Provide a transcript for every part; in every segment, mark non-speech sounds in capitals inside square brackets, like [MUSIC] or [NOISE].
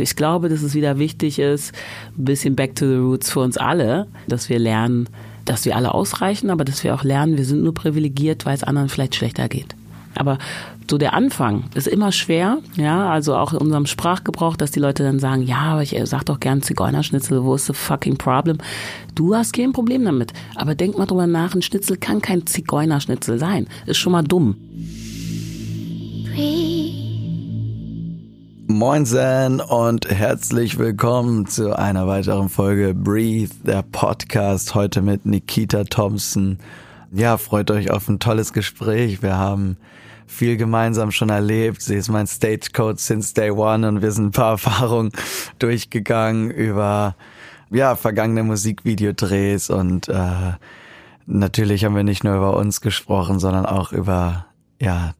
Ich glaube, dass es wieder wichtig ist, ein bisschen back to the roots für uns alle, dass wir lernen, dass wir alle ausreichen, aber dass wir auch lernen, wir sind nur privilegiert, weil es anderen vielleicht schlechter geht. Aber so der Anfang ist immer schwer, ja, also auch in unserem Sprachgebrauch, dass die Leute dann sagen, ja, aber ich äh, sag doch gern Zigeunerschnitzel, wo ist the fucking problem? Du hast kein Problem damit, aber denk mal drüber nach, ein Schnitzel kann kein Zigeunerschnitzel sein, ist schon mal dumm. Moinsen und herzlich willkommen zu einer weiteren Folge Breathe, der Podcast, heute mit Nikita Thompson. Ja, freut euch auf ein tolles Gespräch. Wir haben viel gemeinsam schon erlebt. Sie ist mein Stagecoach since day one und wir sind ein paar [LAUGHS] Erfahrungen durchgegangen über ja vergangene Musikvideodrehs und äh, natürlich haben wir nicht nur über uns gesprochen, sondern auch über ja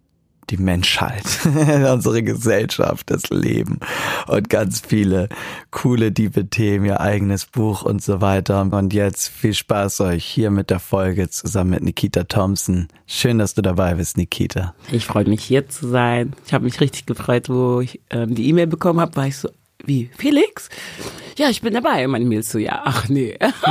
die Menschheit, [LAUGHS] unsere Gesellschaft, das Leben und ganz viele coole, diebe Themen, ihr eigenes Buch und so weiter. Und jetzt viel Spaß euch hier mit der Folge zusammen mit Nikita Thompson. Schön, dass du dabei bist, Nikita. Ich freue mich hier zu sein. Ich habe mich richtig gefreut, wo ich ähm, die E-Mail bekommen habe, war ich so, wie, Felix? Ja, ich bin dabei. Meine Mails so, ja, ach nee. [LAUGHS]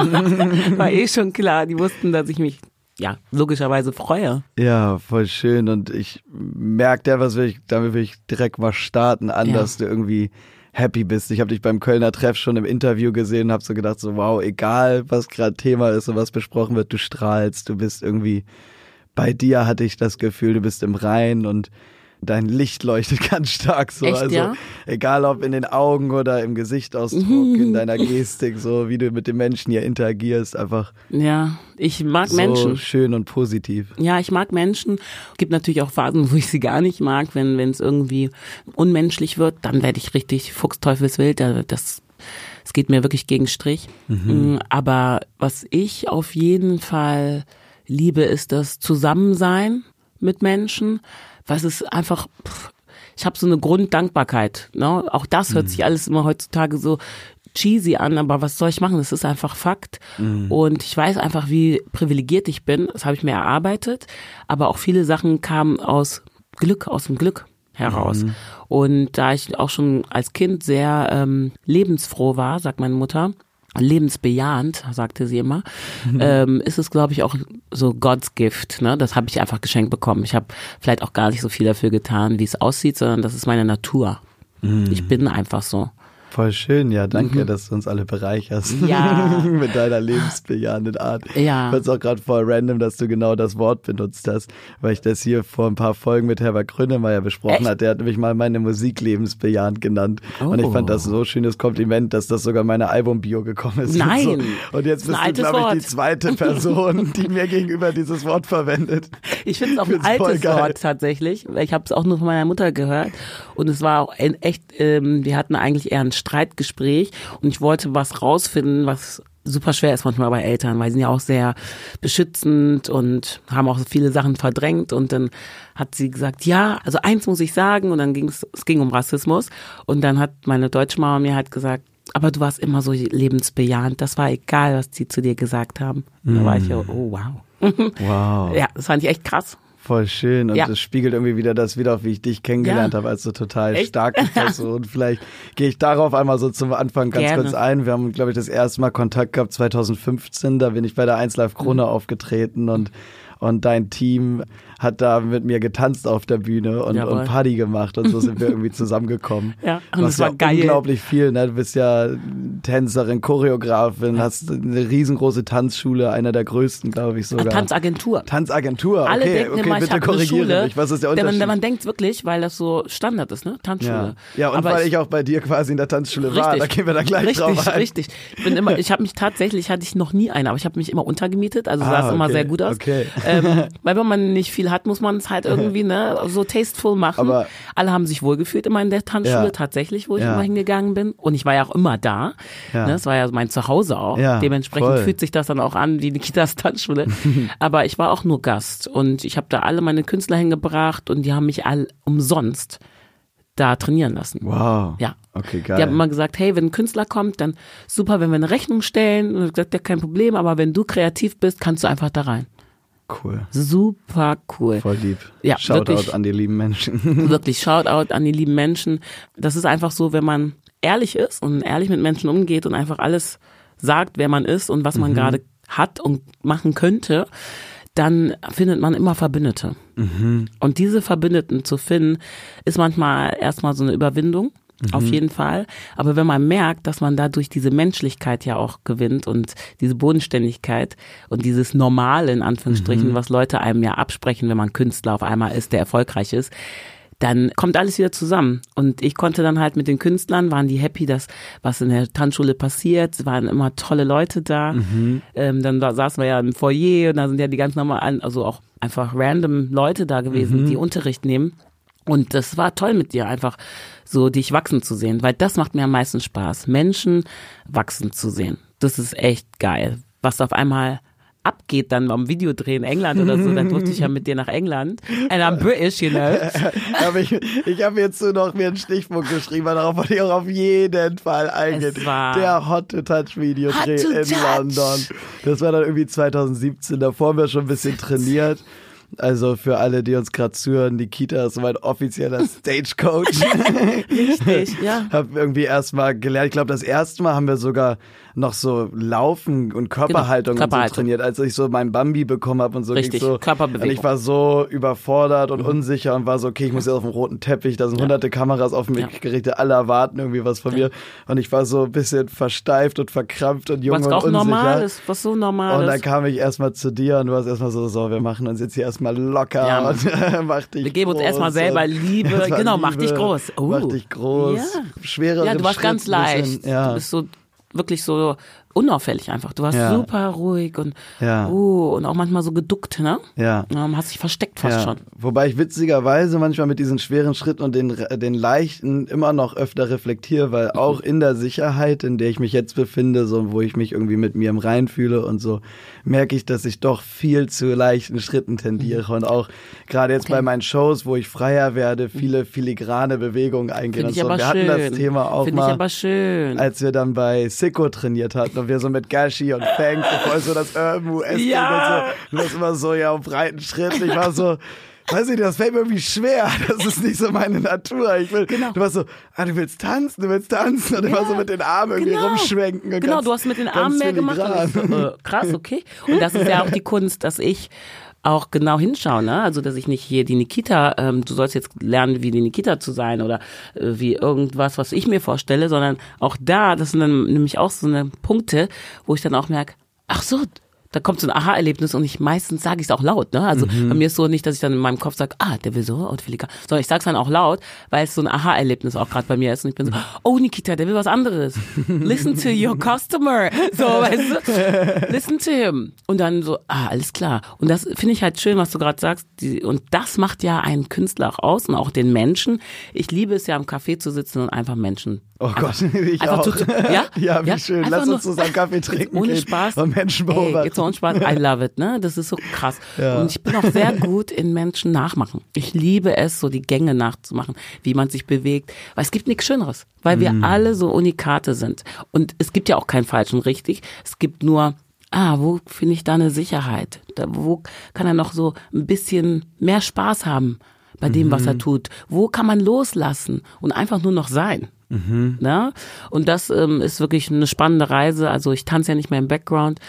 war eh schon klar. Die wussten, dass ich mich ja, logischerweise freue. Ja, voll schön. Und ich merke der, was will ich, damit will ich direkt mal starten, an, ja. dass du irgendwie happy bist. Ich habe dich beim Kölner Treff schon im Interview gesehen und habe so gedacht, so wow, egal was gerade Thema ist und was besprochen wird, du strahlst, du bist irgendwie bei dir hatte ich das Gefühl, du bist im Rein und dein Licht leuchtet [LAUGHS] ganz stark so. Echt, also ja? egal ob in den Augen oder im Gesichtsausdruck, in [LAUGHS] deiner Gestik, so wie du mit den Menschen hier interagierst, einfach. Ja, ich mag so Menschen. Schön und positiv. Ja, ich mag Menschen. Gibt natürlich auch Phasen, wo ich sie gar nicht mag, wenn wenn es irgendwie unmenschlich wird, dann werde ich richtig fuchsteufelswild. Das es geht mir wirklich gegen Strich. Mhm. Aber was ich auf jeden Fall liebe, ist das Zusammensein mit Menschen was ist einfach, pff, ich habe so eine Grunddankbarkeit. Ne? Auch das hört mhm. sich alles immer heutzutage so cheesy an, aber was soll ich machen? Das ist einfach Fakt. Mhm. Und ich weiß einfach, wie privilegiert ich bin. Das habe ich mir erarbeitet. Aber auch viele Sachen kamen aus Glück, aus dem Glück heraus. Mhm. Und da ich auch schon als Kind sehr ähm, lebensfroh war, sagt meine Mutter, lebensbejahend, sagte sie immer, mhm. ähm, ist es, glaube ich, auch so God's Gift. Ne? Das habe ich einfach geschenkt bekommen. Ich habe vielleicht auch gar nicht so viel dafür getan, wie es aussieht, sondern das ist meine Natur. Mhm. Ich bin einfach so. Voll schön, ja, danke, mhm. dass du uns alle bereicherst. Ja. [LAUGHS] Mit deiner lebensbejahenden Art. Ja. Ich fand es auch gerade voll random, dass du genau das Wort benutzt hast, weil ich das hier vor ein paar Folgen mit Herbert Grönemeyer besprochen Echt? hat. Der hat nämlich mal meine Musik lebensbejahend genannt. Oh. Und ich fand das so ein schönes Kompliment, dass das sogar meine Album-Bio gekommen ist. [LAUGHS] Nein. Und, so. und jetzt bist du, glaube ich, die zweite Person, die mir gegenüber dieses Wort verwendet. [LAUGHS] Ich finde es auch ein altes Wort tatsächlich. Ich habe es auch nur von meiner Mutter gehört. Und es war auch echt, ähm, wir hatten eigentlich eher einen Streitgespräch und ich wollte was rausfinden, was super schwer ist manchmal bei Eltern, weil sie sind ja auch sehr beschützend und haben auch viele Sachen verdrängt und dann hat sie gesagt, ja, also eins muss ich sagen und dann ging es, es ging um Rassismus und dann hat meine deutsche Mama mir halt gesagt, aber du warst immer so lebensbejahend, das war egal, was sie zu dir gesagt haben. Mm. Da war ich ja, oh wow. Wow. [LAUGHS] Ja, das fand ich echt krass. Voll schön und Ja. das spiegelt irgendwie wieder das wieder, wie ich dich kennengelernt Ja. habe, als so total Echt? starke [LAUGHS] Person. Vielleicht gehe ich darauf einmal so zum Anfang ganz Gerne. kurz ein. Wir haben, glaube ich, das erste Mal Kontakt gehabt 2015. Da bin ich bei der 1 Live Krone Mhm. aufgetreten und und dein Team hat da mit mir getanzt auf der Bühne und, Jawohl. und Party gemacht und so sind wir irgendwie [LAUGHS] zusammengekommen. Ja, und es war ja geil. unglaublich viel, ne? Du bist ja Tänzerin, Choreografin, hast eine riesengroße Tanzschule, einer der größten, glaube ich sogar. Tanzagentur. Tanzagentur, okay, Alle denken okay, immer, ich bitte korrigiere Schule. mich. Was ist der Unterschied? man, man denkt wirklich, weil das so Standard ist, ne? ja. Tanzschule. ja, und Aber weil ich, auch bei dir quasi in der Tanzschule war, Richtig. da gehen wir da gleich richtig, drauf ein. Richtig, Ich bin immer, ich habe mich tatsächlich, hatte ich noch nie eine, aber ich habe mich immer untergemietet, also Ah, sah es immer okay, sehr gut aus. okay. Ähm, [LAUGHS] weil wenn man nicht viel hat, muss man es halt irgendwie ne, so tasteful machen. Aber- Alle haben sich wohlgefühlt immer in der Tanzschule, Ja. tatsächlich, wo ich Ja. immer hingegangen bin. Und ich war ja auch immer da. Ja. Ne, das war ja mein Zuhause auch. Dementsprechend voll. fühlt sich das dann auch an wie Nikitas Tanzschule. [LAUGHS] aber ich war auch nur Gast und ich habe da alle meine Künstler hingebracht und die haben mich all umsonst da trainieren lassen. Wow. Ja. Okay, geil. Die haben immer gesagt, hey, wenn ein Künstler kommt, dann super, wenn wir eine Rechnung stellen. Und ich gesagt, ja, kein Problem, aber wenn du kreativ bist, kannst du einfach da rein. Cool. Super cool. Voll lieb. Ja, Shoutout wirklich. an die lieben Menschen. [LAUGHS] Wirklich Shoutout an die lieben Menschen. Das ist einfach so, wenn man ehrlich ist und ehrlich mit Menschen umgeht und einfach alles sagt, wer man ist und was man gerade hat und machen könnte, dann findet man immer Verbündete. Und diese Verbündeten zu finden, ist manchmal erstmal so eine Überwindung. Auf jeden Fall. Aber wenn man merkt, dass man dadurch diese Menschlichkeit ja auch gewinnt und diese Bodenständigkeit und dieses Normale in Anführungsstrichen, was Leute einem ja absprechen, wenn man Künstler auf einmal ist, der erfolgreich ist, dann kommt alles wieder zusammen. Und ich konnte dann halt mit den Künstlern, waren die happy, dass was in der Tanzschule passiert. Es waren immer tolle Leute da. Ähm, dann da saßen wir ja im Foyer und da sind ja die ganz normalen, also auch einfach random Leute da gewesen, die Unterricht nehmen. Und das war toll mit dir, einfach so dich wachsen zu sehen, weil das macht mir am meisten Spaß, Menschen wachsen zu sehen. Das ist echt geil. Was auf einmal abgeht dann beim Videodreh in England oder so, dann durfte ich ja mit dir nach England. And I'm British, you know. [LAUGHS] Ich, ich habe jetzt nur noch mir einen Stichpunkt geschrieben, weil darauf wollte ich auch auf jeden Fall eingehen. Der Hot to Touch Videodreh to in Touch. London. Das war dann irgendwie 2017. Davor haben wir schon ein bisschen trainiert. Also für alle, die uns gerade zuhören, Nikita ist mein offizieller Stagecoach. [LAUGHS] Richtig, ja. Hab irgendwie erstmal gelernt. Ich glaube, das erste Mal haben wir sogar noch so Laufen und Körperhaltung, und so Körperhaltung. trainiert, als ich so mein Bambi bekommen habe und so. Richtig, so, Körperbewegung. Und ich war so überfordert und unsicher und war so, okay, ich muss jetzt auf dem roten Teppich, da sind hunderte Kameras auf mich Ja. gerichtet, alle erwarten irgendwie was von mir. Und ich war so ein bisschen versteift und verkrampft und jung Was und auch unsicher. normal ist, was so normal Und dann ist. kam ich erstmal zu dir und du warst erstmal so, so, wir machen uns jetzt hier erstmal locker Ja, und [LAUGHS] mach dich Wir geben uns erstmal selber Liebe. [LAUGHS] Erstmal Genau, mach dich Liebe, groß. Oh. Mach dich groß. Ja. Schwerer Ja, du warst ganz leicht. Ja. Du bist so wirklich so unauffällig einfach. Du warst Ja. super ruhig und Ja. uh, und auch manchmal so geduckt, ne? ja. Ähm, hast dich versteckt fast ja. schon. Wobei ich witzigerweise manchmal mit diesen schweren Schritten und den, den leichten immer noch öfter reflektiere, weil auch in der Sicherheit, in der ich mich jetzt befinde, so wo ich mich irgendwie mit mir im Rein fühle und so, merke ich, dass ich doch viel zu leichten Schritten tendiere und auch gerade jetzt Okay. bei meinen Shows, wo ich freier werde, viele filigrane Bewegungen eingehen Finde und ich so. aber Wir schön. hatten das Thema auch Finde ich mal aber schön. als wir dann bei Sicko trainiert hatten und wir so mit Gashi und Fang voll so das Urban US Ja. und so, du warst immer so ja auf breiten Schritten. Ich war so, weiß ich, das fällt mir irgendwie schwer. Das ist nicht so meine Natur. Ich will, Genau. du warst so, ah, du willst tanzen, du willst tanzen und immer so mit den Armen irgendwie Genau. rumschwenken. Und Genau, ganz, du hast mit den Armen mehr gemacht. so, äh, krass, okay. Und das ist ja auch die Kunst, dass ich auch genau hinschaue, ne? Also dass ich nicht hier die Nikita, ähm, du sollst jetzt lernen, wie die Nikita zu sein oder äh, wie irgendwas, was ich mir vorstelle, sondern auch da, das sind dann nämlich auch so eine Punkte, wo ich dann auch merke, ach so, da kommt so ein Aha-Erlebnis und ich meistens sage ich es auch laut, ne? Also bei mir ist so nicht, dass ich dann in meinem Kopf sage, ah, der will so Outfiliger, sondern ich sage es dann auch laut, weil es so ein Aha-Erlebnis auch gerade bei mir ist und ich bin so, oh Nikita, der will was anderes. [LAUGHS] Listen to your customer. So, weißt du? [LAUGHS] Listen to him. Und dann so, ah, alles klar. Und das finde ich halt schön, was du gerade sagst. Und das macht ja einen Künstler auch aus und auch den Menschen. Ich liebe es ja im Café zu sitzen und einfach Menschen. Oh Gott, [LAUGHS] ich einfach auch. zu- ja? [LAUGHS] ja, wie Ja, schön. einfach Lass uns zusammen Kaffee trinken Ohne Spaß. und Menschen Ey, beobachten. jetzt ohne Spaß. I [LAUGHS] love it, ne? Das ist so krass. Ja. Und ich bin auch sehr gut in Menschen nachmachen. Ich liebe es, so die Gänge nachzumachen, wie man sich bewegt. Weil es gibt nichts Schöneres. Weil wir alle so Unikate sind. Und es gibt ja auch kein falsch und richtig. Es gibt nur, ah, wo finde ich da eine Sicherheit? Da, wo kann er noch so ein bisschen mehr Spaß haben bei dem, was er tut? Wo kann man loslassen und einfach nur noch sein? Ne? Und das ähm, ist wirklich eine spannende Reise. Also ich tanze ja nicht mehr im Background.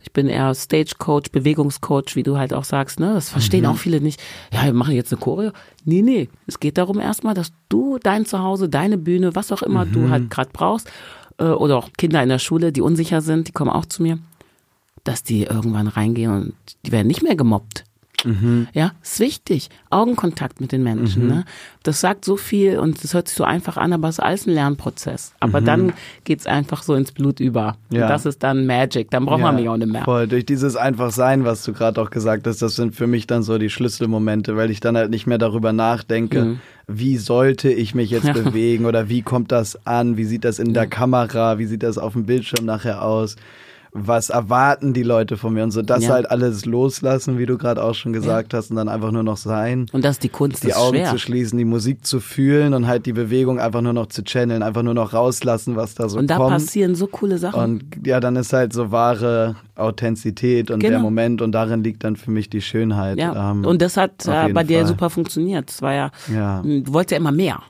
Ich bin eher Stagecoach, Bewegungscoach, wie du halt auch sagst. Ne? Das verstehen auch viele nicht. Ja, wir machen jetzt eine Choreo. Nee, nee. Es geht darum erstmal, dass du dein Zuhause, deine Bühne, was auch immer du halt gerade brauchst, äh, oder auch Kinder in der Schule, die unsicher sind, die kommen auch zu mir, dass die irgendwann reingehen und die werden nicht mehr gemobbt. Ja, ist wichtig. Augenkontakt mit den Menschen. Ne? Das sagt so viel und das hört sich so einfach an, aber es ist alles ein Lernprozess. Aber dann geht's einfach so ins Blut über. Ja. Und das ist dann Magic. Dann braucht man mich auch nicht mehr. Voll, durch dieses einfach Sein, was du gerade auch gesagt hast, das sind für mich dann so die Schlüsselmomente, weil ich dann halt nicht mehr darüber nachdenke, wie sollte ich mich jetzt [LAUGHS] Ja. bewegen oder wie kommt das an, wie sieht das in der Kamera, wie sieht das auf dem Bildschirm nachher aus. Was erwarten die Leute von mir und so das Ja. halt alles loslassen, wie du gerade auch schon gesagt hast, und dann einfach nur noch sein Und das ist die Kunst, die Augen schwer. zu schließen, die Musik zu fühlen und halt die Bewegung einfach nur noch zu channeln, einfach nur noch rauslassen, was da so Und da kommt. passieren so coole Sachen. Und ja, dann ist halt so wahre Authentizität und der Genau. Moment und darin liegt dann für mich die Schönheit. ja. Ähm, und das hat äh, bei dir Fall. super funktioniert. Es war ja, Ja. du wolltest ja immer mehr.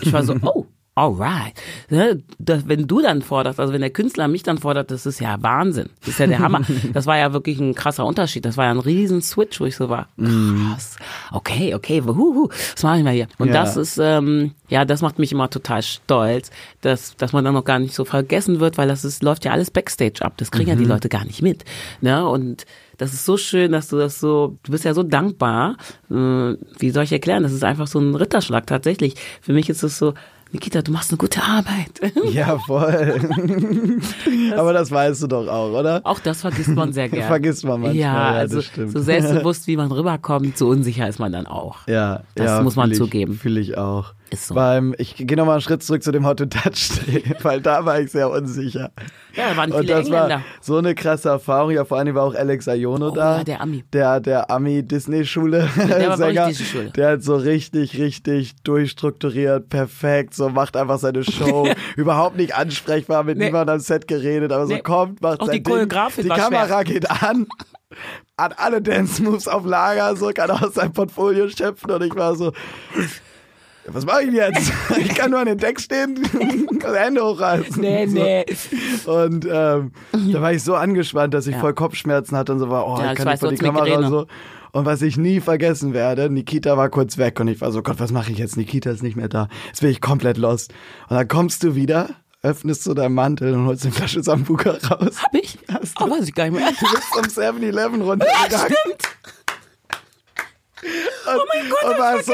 Ich war so, [LAUGHS] oh, alright. Ne, das, wenn du dann forderst, also wenn der Künstler mich dann fordert, das ist ja Wahnsinn. Das ist ja der Hammer. [LAUGHS] Das war ja wirklich ein krasser Unterschied. Das war ja ein riesen Switch, wo ich so war. Krass. Okay, okay, wuhu, was mache ich mal hier? Und Ja. das ist, ähm, ja, das macht mich immer total stolz, dass, dass man dann noch gar nicht so vergessen wird, weil das ist, läuft ja alles Backstage ab. Das kriegen ja die Leute gar nicht mit. Ne? Und das ist so schön, dass du das so, du bist ja so dankbar. Äh, wie soll ich erklären? Das ist einfach so ein Ritterschlag tatsächlich. Für mich ist es so, Nikita, du machst eine gute Arbeit. [LAUGHS] Ja, voll. Aber das weißt du doch auch, oder? Auch das vergisst man sehr gerne. Vergisst man manchmal, Ja, ja, also das stimmt. so selbstbewusst, wie man rüberkommt, so unsicher ist man dann auch. Ja, Das ja, muss man ich, zugeben. Fühle ich auch. Ist so. Beim, ich gehe nochmal einen Schritt zurück zu dem Hot to Touch [LAUGHS] weil da war ich sehr unsicher. Ja, da waren Und viele das Engländer. war so eine krasse Erfahrung. Ja, vor allem war auch Alex Ayono Oh, da. ja, der Ami. Der, der Ami-Disney-Schule. der Sänger. Disney-Schule. Der hat so richtig, richtig durchstrukturiert, perfekt, so macht einfach seine Show. [LAUGHS] Überhaupt nicht ansprechbar, mit Nee. niemandem am Set geredet, aber so Nee. kommt, macht Auch sein die Ding. Choreografin Die war Kamera geht an. Hat alle Dance-Moves auf Lager, so kann aus seinem Portfolio schöpfen und ich war so, was mache ich denn jetzt? [LAUGHS] Ich kann nur an den Deck stehen [LAUGHS] und Hände hochreißen. Nee, so. nee. Und ähm, da war ich so angespannt, dass ich Ja. voll Kopfschmerzen hatte und so war, oh, Ja, ich ich kann weiß, nicht vor die Kamera und so. Und was ich nie vergessen werde, Nikita war kurz weg und ich war so, Gott, was mache ich jetzt? Nikita ist nicht mehr da. Jetzt bin ich komplett lost. Und dann kommst du wieder, öffnest du deinen Mantel und holst eine Flasche Sambuca raus. Hab ich? Hast du? Oh, weiß ich gar nicht mehr. Du bist zum 7-Eleven runtergegangen. [LAUGHS] Stimmt. oh mein Gott, Und war ich so,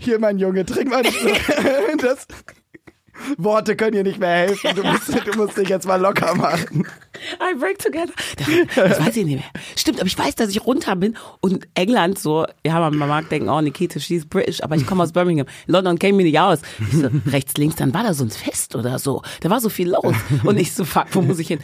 hier mein Junge, trink mal. [LAUGHS] das, Worte können dir nicht mehr helfen. Du musst, du musst dich jetzt mal locker machen. I break together. Das, weiß ich nicht mehr. Stimmt, aber ich weiß, dass ich runter bin und England so, ja, man, man mag denken, oh, Nikita, she's British, aber ich komme aus Birmingham. London käme mir nicht aus. Ich so, rechts, links, dann war da so ein Fest oder so. Da war so viel los. Und ich so, fuck, wo muss ich hin?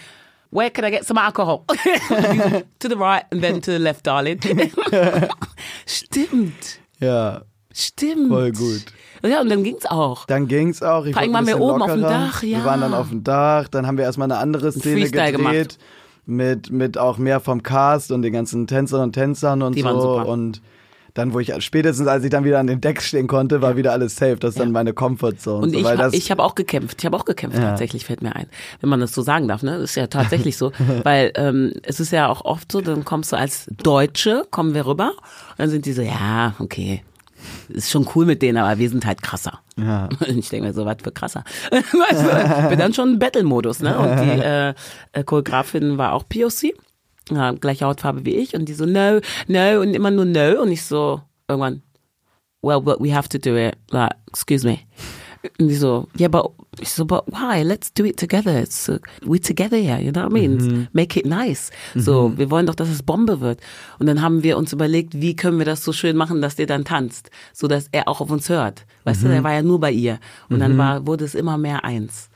Where can I get some alcohol? [LAUGHS] to the right and then to the left, darling. [LAUGHS] Stimmt. Ja, Stimmt. voll gut. Ja, und dann ging's auch. Dann ging's auch. Ich Vor allem waren wir bisschen oben auf dem lockerer. Dach, ja. Wir waren dann auf dem Dach. Dann haben wir erstmal eine andere Szene Freestyle gedreht. Mit, mit auch mehr vom Cast und den ganzen Tänzerinnen und Tänzern und Die so. waren super. Und dann, wo ich spätestens, als ich dann wieder an den Decks stehen konnte, war wieder alles safe. Das ist dann meine Comfortzone. Und so, ich, weil ha- das, ich habe auch gekämpft. Ich habe auch gekämpft, tatsächlich fällt mir ein. Wenn man das so sagen darf, ne? Das ist ja tatsächlich so. [LAUGHS] Weil ähm, es ist ja auch oft so, dann kommst du als Deutsche, kommen wir rüber, und dann sind die so, ja, okay. Ist schon cool mit denen, aber wir sind halt krasser. Ja. [LAUGHS] Ich denke mir so, was für krasser. [LAUGHS] du, bin dann schon im Battle-Modus, ne? Und die [LAUGHS] äh, äh, Choreografin war auch POC, ja, gleiche Hautfarbe wie ich, und die so, no, no, und immer nur no. Und ich so, irgendwann, well, but we have to do it. Like, excuse me. Und die so, yeah, but, ich so, but why? Let's do it together. It's, uh, we together here, you know what I mean? Make it nice. So, wir wollen doch, dass es Bombe wird. Und dann haben wir uns überlegt, wie können wir das so schön machen, dass der dann tanzt, so dass er auch auf uns hört. Weißt du, er war ja nur bei ihr. Und dann war, wurde es immer mehr eins.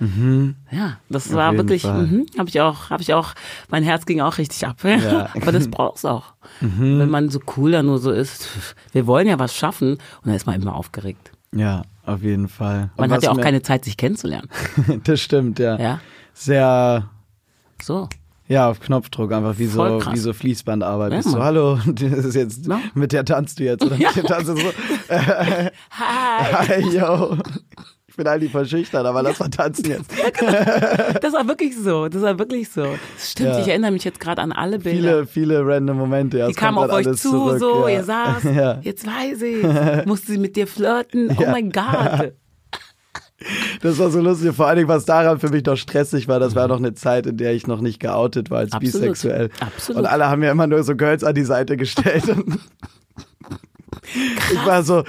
Ja, das war jeden wirklich, mhm, habe ich auch, habe ich auch, mein Herz ging auch richtig ab. [LAUGHS] Aber das braucht's auch. Mhm. Wenn man so cool da nur so ist. Wir wollen ja was schaffen und dann ist man immer aufgeregt. Ja, auf jeden Fall. Man hat ja auch mir- keine Zeit, sich kennenzulernen. [LAUGHS] das stimmt, ja. Ja, Sehr, so. ja, auf Knopfdruck, einfach wie so, krass. wie so Fließbandarbeit. Ja, Bist du, hallo, [LAUGHS] das ist jetzt, Ja. mit der tanzt du jetzt, oder mit der [LAUGHS] tanzt du so. Hi. Hi, yo. Ich bin eigentlich verschüchtert, aber lass mal tanzen jetzt. [LAUGHS] Das war wirklich so. Das war wirklich so. Das stimmt. Ja. Ich erinnere mich jetzt gerade an alle Bilder. Viele, viele random Momente. Ja, die kamen auf grad euch zu, zurück, so, ja. ihr saß, [LAUGHS] Ja. jetzt weiß ich, musste sie mit dir flirten, oh [LAUGHS] mein Gott. Das war so lustig. Vor allen Dingen, was daran für mich noch stressig war, das war noch eine Zeit, in der ich noch nicht geoutet war als Absolut. bisexuell. Absolut. Und alle haben mir immer nur so Girls an die Seite gestellt. Ich war so,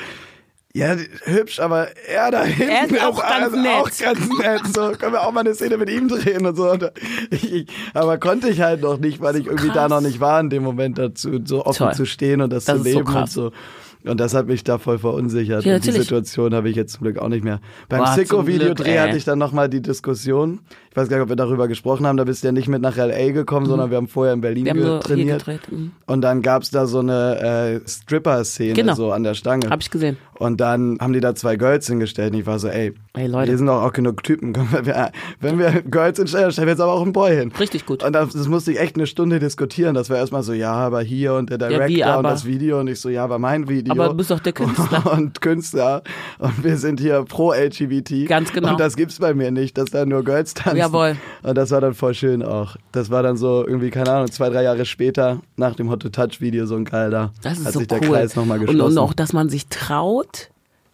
ja, hübsch, aber er da hinten Er ist auch ganz nett. auch ganz nett. So, können wir auch mal eine Szene mit ihm drehen und so. Und ich, ich, aber konnte ich halt noch nicht, weil ich irgendwie da krass. noch nicht war, in dem Moment dazu so offen Toll. zu stehen und das, Das zu ist so leben und so. Und das hat mich da voll verunsichert. Ja, und die. Situation habe ich jetzt zum Glück auch nicht mehr. Beim Sicko-Videodreh hatte ich dann nochmal die Diskussion. Ich weiß gar nicht, ob wir darüber gesprochen haben. Da bist du ja nicht mit nach L.A. gekommen, sondern wir haben vorher in Berlin Mhm. Wir trainiert. Mhm. Und dann gab's da so eine äh, Stripper-Szene Genau. so an der Stange. Hab ich gesehen. Und dann haben die da zwei Girls hingestellt und ich war so, ey, Ey, Leute. hier sind doch auch genug Typen. Wenn wir Girls hinstellen, stellen wir jetzt aber auch einen Boy hin. Richtig gut. Und das, das musste ich echt eine Stunde diskutieren. Das war erstmal so, ja, aber hier und der Director wie, und das Video. Und ich so, ja, aber mein Video. Aber du bist doch der Künstler. [LAUGHS] und Künstler. Und wir sind hier pro LGBT. Ganz genau. Und das gibt's bei mir nicht, dass da nur Girls tanzen. Jawohl. Und das war dann voll schön auch. Das war dann so irgendwie, keine Ahnung, zwei, drei Jahre später, nach dem Hot to Touch Video, so ein geiler. Das ist hat so sich der cool. Kreis nochmal und, geschlossen. und auch, dass man sich traut,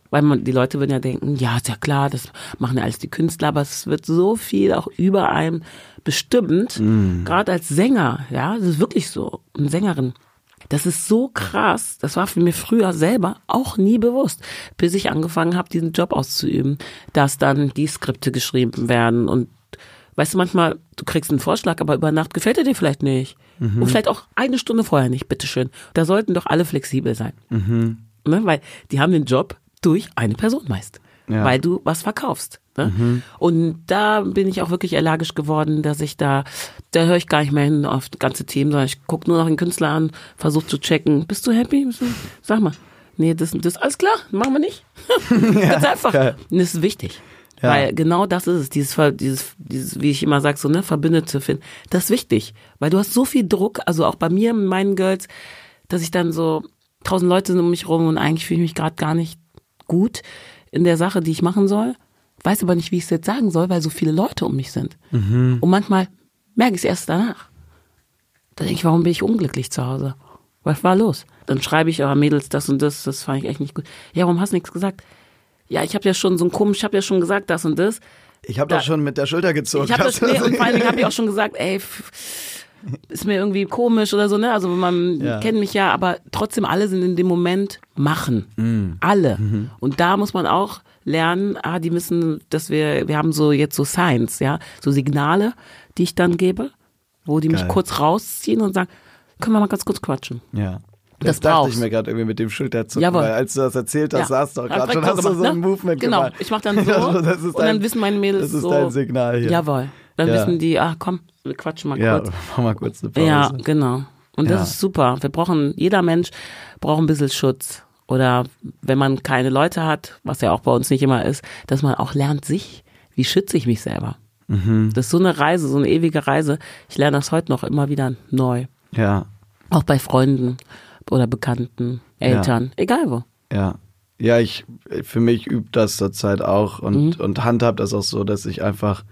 weil man, die Leute würden ja denken, ja, ist ja klar, das machen ja alles die Künstler, aber es wird so viel auch über einem bestimmt, Mm. gerade als Sänger, ja, das ist wirklich so, eine Sängerin. Das ist so krass, das war für mich früher selber auch nie bewusst, bis ich angefangen habe, diesen Job auszuüben, dass dann die Skripte geschrieben werden und weißt du, manchmal, du kriegst einen Vorschlag, aber über Nacht gefällt er dir vielleicht nicht. Mhm. Und vielleicht auch eine Stunde vorher nicht, bitteschön. Da sollten doch alle flexibel sein. Mhm. Ne? Weil die haben den Job durch eine Person meist. Ja. Mhm. Weil du was verkaufst. Ne? Und da bin ich auch wirklich allergisch geworden, dass ich da, da höre ich gar nicht mehr hin auf ganze Team, sondern ich gucke nur noch den Künstler an, versuche zu checken, bist du happy? Bist du, sag mal. Nee, das, das alles klar, machen wir nicht. [LAUGHS] Ganz einfach. Und das ist wichtig. Ja. Weil genau das ist es, dieses, dieses, dieses, wie ich immer sage, so, ne, Verbündete finden. Das ist wichtig. Weil du hast so viel Druck, also auch bei mir, meinen Girls, dass ich dann so, tausend Leute sind um mich rum und eigentlich fühle ich mich gerade gar nicht gut in der Sache, die ich machen soll. Weiß aber nicht, wie ich es jetzt sagen soll, weil so viele Leute um mich sind. Und manchmal merke ich es erst danach. Da denke ich, warum bin ich unglücklich zu Hause? Was war los? Dann schreibe ich, oh Mädels, das und das, das fand ich echt nicht gut. Ja, warum hast du nichts gesagt? Ja, ich habe ja schon so ein komisch, ich habe ja schon gesagt, das und das. ich habe da- doch schon mit der Schulter gezogen. Ich habe das, nee, und vor allen Dingen habe ich auch schon gesagt, ey, ist mir irgendwie komisch oder so, ne? Also man Ja. kennt mich ja, aber trotzdem alle sind in dem Moment machen. Alle. Und da muss man auch lernen, ah, die müssen, dass wir, wir haben so jetzt so Signs, ja, so Signale, die ich dann gebe, wo die mich Geil. kurz rausziehen und sagen, können wir mal ganz kurz quatschen. Ja. Das Das, dachte brauchst. ich mir gerade irgendwie mit dem Schulterzucken, Jawohl. weil als du das erzählt hast, Ja. saß doch gerade schon, hast du so ein ne? Movement Genau, gemacht. ich mach dann [LAUGHS] so und dann dein- wissen meine Mädels Das ist so. dein Signal hier. Jawohl. Dann Ja. wissen die, ach komm, wir quatschen mal Ja, kurz. [LAUGHS] mach mal kurz eine Pause. Ja, genau. Und das Ja. ist super. Wir brauchen, jeder Mensch braucht ein bisschen Schutz. Oder wenn man keine Leute hat, was ja auch bei uns nicht immer ist, dass man auch lernt, sich, wie schütze ich mich selber? Mhm. Das ist so eine Reise, so eine ewige Reise. Ich lerne das heute noch immer wieder neu. Ja, Auch bei Freunden oder Bekannten, Eltern, egal wo. ja. Ja, ich, für mich übt das zurzeit auch und, Mhm. und handhabt das auch so, dass ich einfach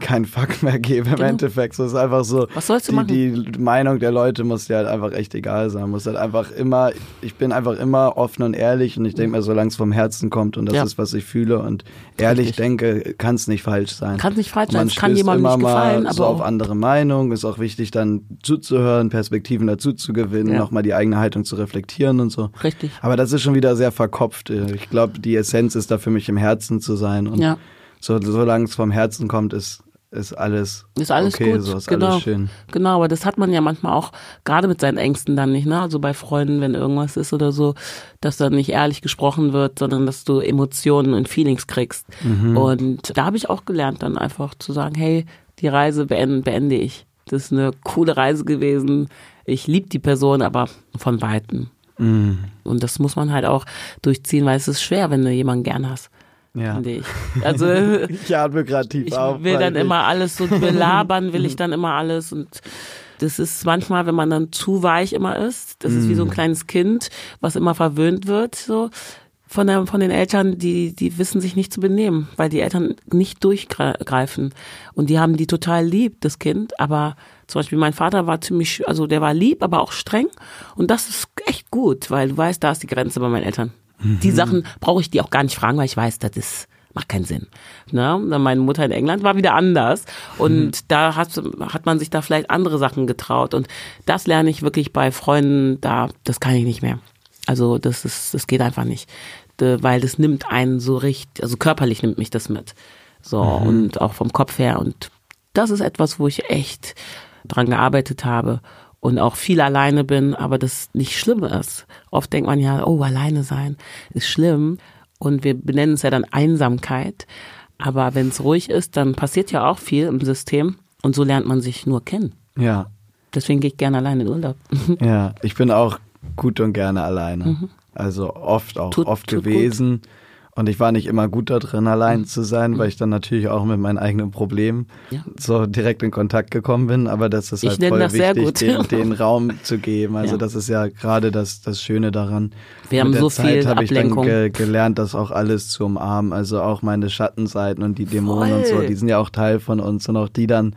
keinen Fuck mehr gebe im Genau. Endeffekt. So ist einfach so. Was sollst du die, machen? Die Meinung der Leute muss dir halt einfach echt egal sein. Muss halt einfach immer, ich bin einfach immer offen und ehrlich und ich denke mir, solange es vom Herzen kommt und das Ja. ist, was ich fühle und ehrlich Richtig. denke, kann es nicht falsch sein. Kann nicht falsch sein, es kann jemandem immer nicht gefallen, mal aber so auf andere Meinungen. Ist auch wichtig, dann zuzuhören, Perspektiven dazu zu gewinnen, Ja. nochmal die eigene Haltung zu reflektieren und so. Richtig. Aber das ist schon wieder sehr verkopft. Ich glaube, die Essenz ist da für mich im Herzen zu sein. Und Ja. so, solange es vom Herzen kommt, ist, ist alles, Ist alles okay, gut, so ist genau. alles schön. Genau, aber das hat man ja manchmal auch gerade mit seinen Ängsten dann nicht, ne? Also bei Freunden, wenn irgendwas ist oder so, dass dann nicht ehrlich gesprochen wird, sondern dass du Emotionen und Feelings kriegst. Mhm. Und da habe ich auch gelernt, dann einfach zu sagen, hey, die Reise beende, beende ich. Das ist eine coole Reise gewesen. Ich liebe die Person, aber von Weitem. Mhm. Und das muss man halt auch durchziehen, weil es ist schwer, wenn du jemanden gern hast, Ja. finde ich. [LAUGHS] Also Ich atme gerade tief ich auf. will dann ich- immer alles so belabern, will [LAUGHS] ich dann immer alles und das ist manchmal, wenn man dann zu weich immer ist, das ist wie so Mm. ein kleines Kind, was immer verwöhnt wird, so von, der, von den Eltern, die, die wissen sich nicht zu benehmen, weil die Eltern nicht durchgreifen. Und die haben die total lieb, das Kind. Aber zum Beispiel mein Vater war ziemlich, also der war lieb, aber auch streng. Und das ist echt gut, weil du weißt, da ist die Grenze bei meinen Eltern. Die Sachen brauche ich die auch gar nicht fragen, weil ich weiß, das ist, macht keinen Sinn. Ne? Meine Mutter in England war wieder anders und da hat, hat man sich da vielleicht andere Sachen getraut und das lerne ich wirklich bei Freunden, da, das kann ich nicht mehr. Also das ist, das geht einfach nicht, weil das nimmt einen so richtig, also körperlich nimmt mich das mit. So und auch vom Kopf her und das ist etwas, wo ich echt dran gearbeitet habe und auch viel alleine bin, aber das nicht schlimm ist. Oft denkt man ja, oh, alleine sein ist schlimm und wir benennen es ja dann Einsamkeit. Aber wenn es ruhig ist, dann passiert ja auch viel im System und so lernt man sich nur kennen. Ja, Deswegen gehe ich gerne alleine in Urlaub. [LAUGHS] ja. Ich bin auch gut und gerne alleine. Mhm. Also oft auch, Tut- oft tut gewesen. Und ich war nicht immer gut da drin, allein zu sein, weil ich dann natürlich auch mit meinen eigenen Problemen Ja. so direkt in Kontakt gekommen bin. Aber das ist Ich halt nenne voll wichtig, gut. den, den [LAUGHS] Raum zu geben. Also Ja. das ist ja gerade das, das Schöne daran. Wir Mit haben der so Zeit viel habe ich dann Ablenkung. ge gelernt, das auch alles zu umarmen. Also auch meine Schattenseiten und die Dämonen und so, Voll. die sind ja auch Teil von uns und auch die dann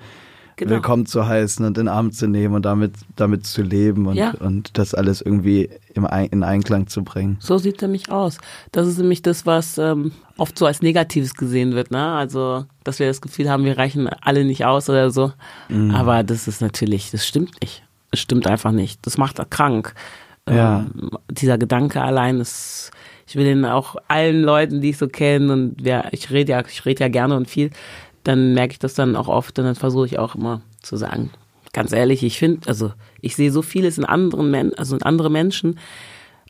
Genau. willkommen zu heißen und in den Arm zu nehmen und damit, damit zu leben und, Ja. und das alles irgendwie im, in Einklang zu bringen. So sieht er mich aus. Das ist nämlich das, was ähm, oft so als Negatives gesehen wird, ne? Also, dass wir das Gefühl haben, wir reichen alle nicht aus oder so. Mhm. Aber das ist natürlich, das stimmt nicht. Das stimmt einfach nicht. Das macht krank. Ja. Ähm, dieser Gedanke allein ist, ich will den auch allen Leuten, die ich so kenne und wer, ich rede ja, ich rede ja gerne und viel, dann merke ich das dann auch oft und dann versuche ich auch immer zu sagen, ganz ehrlich, ich finde, also ich sehe so vieles in anderen Men also in andere Menschen.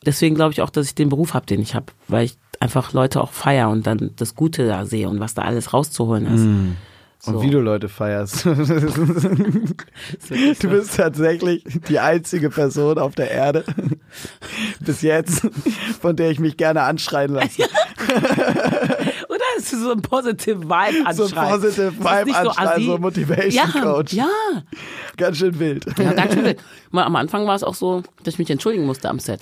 Deswegen glaube ich auch, dass ich den Beruf habe, den ich habe, weil ich einfach Leute auch feier und dann das Gute da sehe und was da alles rauszuholen ist. Und So. wie du Leute feierst. [LAUGHS] Du bist tatsächlich die einzige Person auf der Erde bis jetzt, von der ich mich gerne anschreien lasse. Ist so ein positive Vibe So anschreien. ein positive Vibe anschreien, assi. so Motivation ja, Coach. Ja, Ganz schön wild. ja, ganz schön. wild. Mal Am Anfang war es auch so, dass ich mich entschuldigen musste am Set.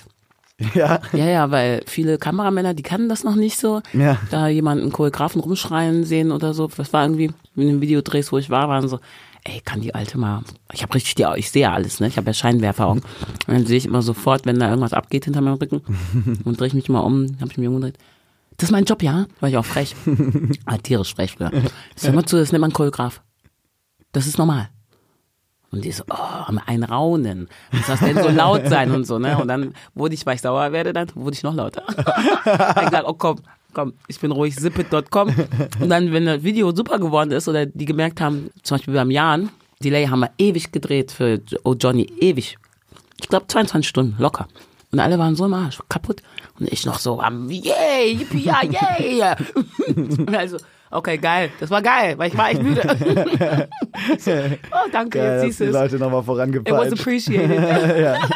Ja. Ja, ja, weil viele Kameramänner, die kannten das noch nicht so. Ja. Da jemanden Choreografen rumschreien sehen oder so. Das war irgendwie in den Videodrehs, wo ich war, waren so, ey, kann die alte mal. Ich habe richtig die, ich sehe ja alles, ne? Ich habe ja Scheinwerfer auch. Und dann sehe ich immer sofort, wenn da irgendwas abgeht hinter meinem Rücken. [LAUGHS] Und drehe ich mich mal um, habe ich mich umgedreht. Das ist mein Job, ja? War ich auch frech. [LAUGHS] ah, tierisch frech früher. Sag mal zu, das nennt man Choreograf. Das ist normal. Und die so, oh, ein Raunen. Was soll das denn so laut sein und so, ne? Und dann wurde ich, weil ich sauer werde, dann wurde ich noch lauter. [LAUGHS] Ich gesagt, oh komm, komm, ich bin ruhig, zippet.com. Und dann, wenn das Video super geworden ist oder die gemerkt haben, zum Beispiel beim Jan, Delay haben wir ewig gedreht für Oh Johnny, ewig. Ich glaube 22 Stunden, locker. Und alle waren so im Arsch, kaputt. Und ich noch so am, yay, yippie, ja, yay. [LAUGHS] Und also, okay, geil, das war geil, weil ich war echt müde. [LAUGHS] [LAUGHS] so, oh, danke, Geil, jetzt siehst die du es. Leute nochmal It was vorangepeitscht. appreciated. Ja,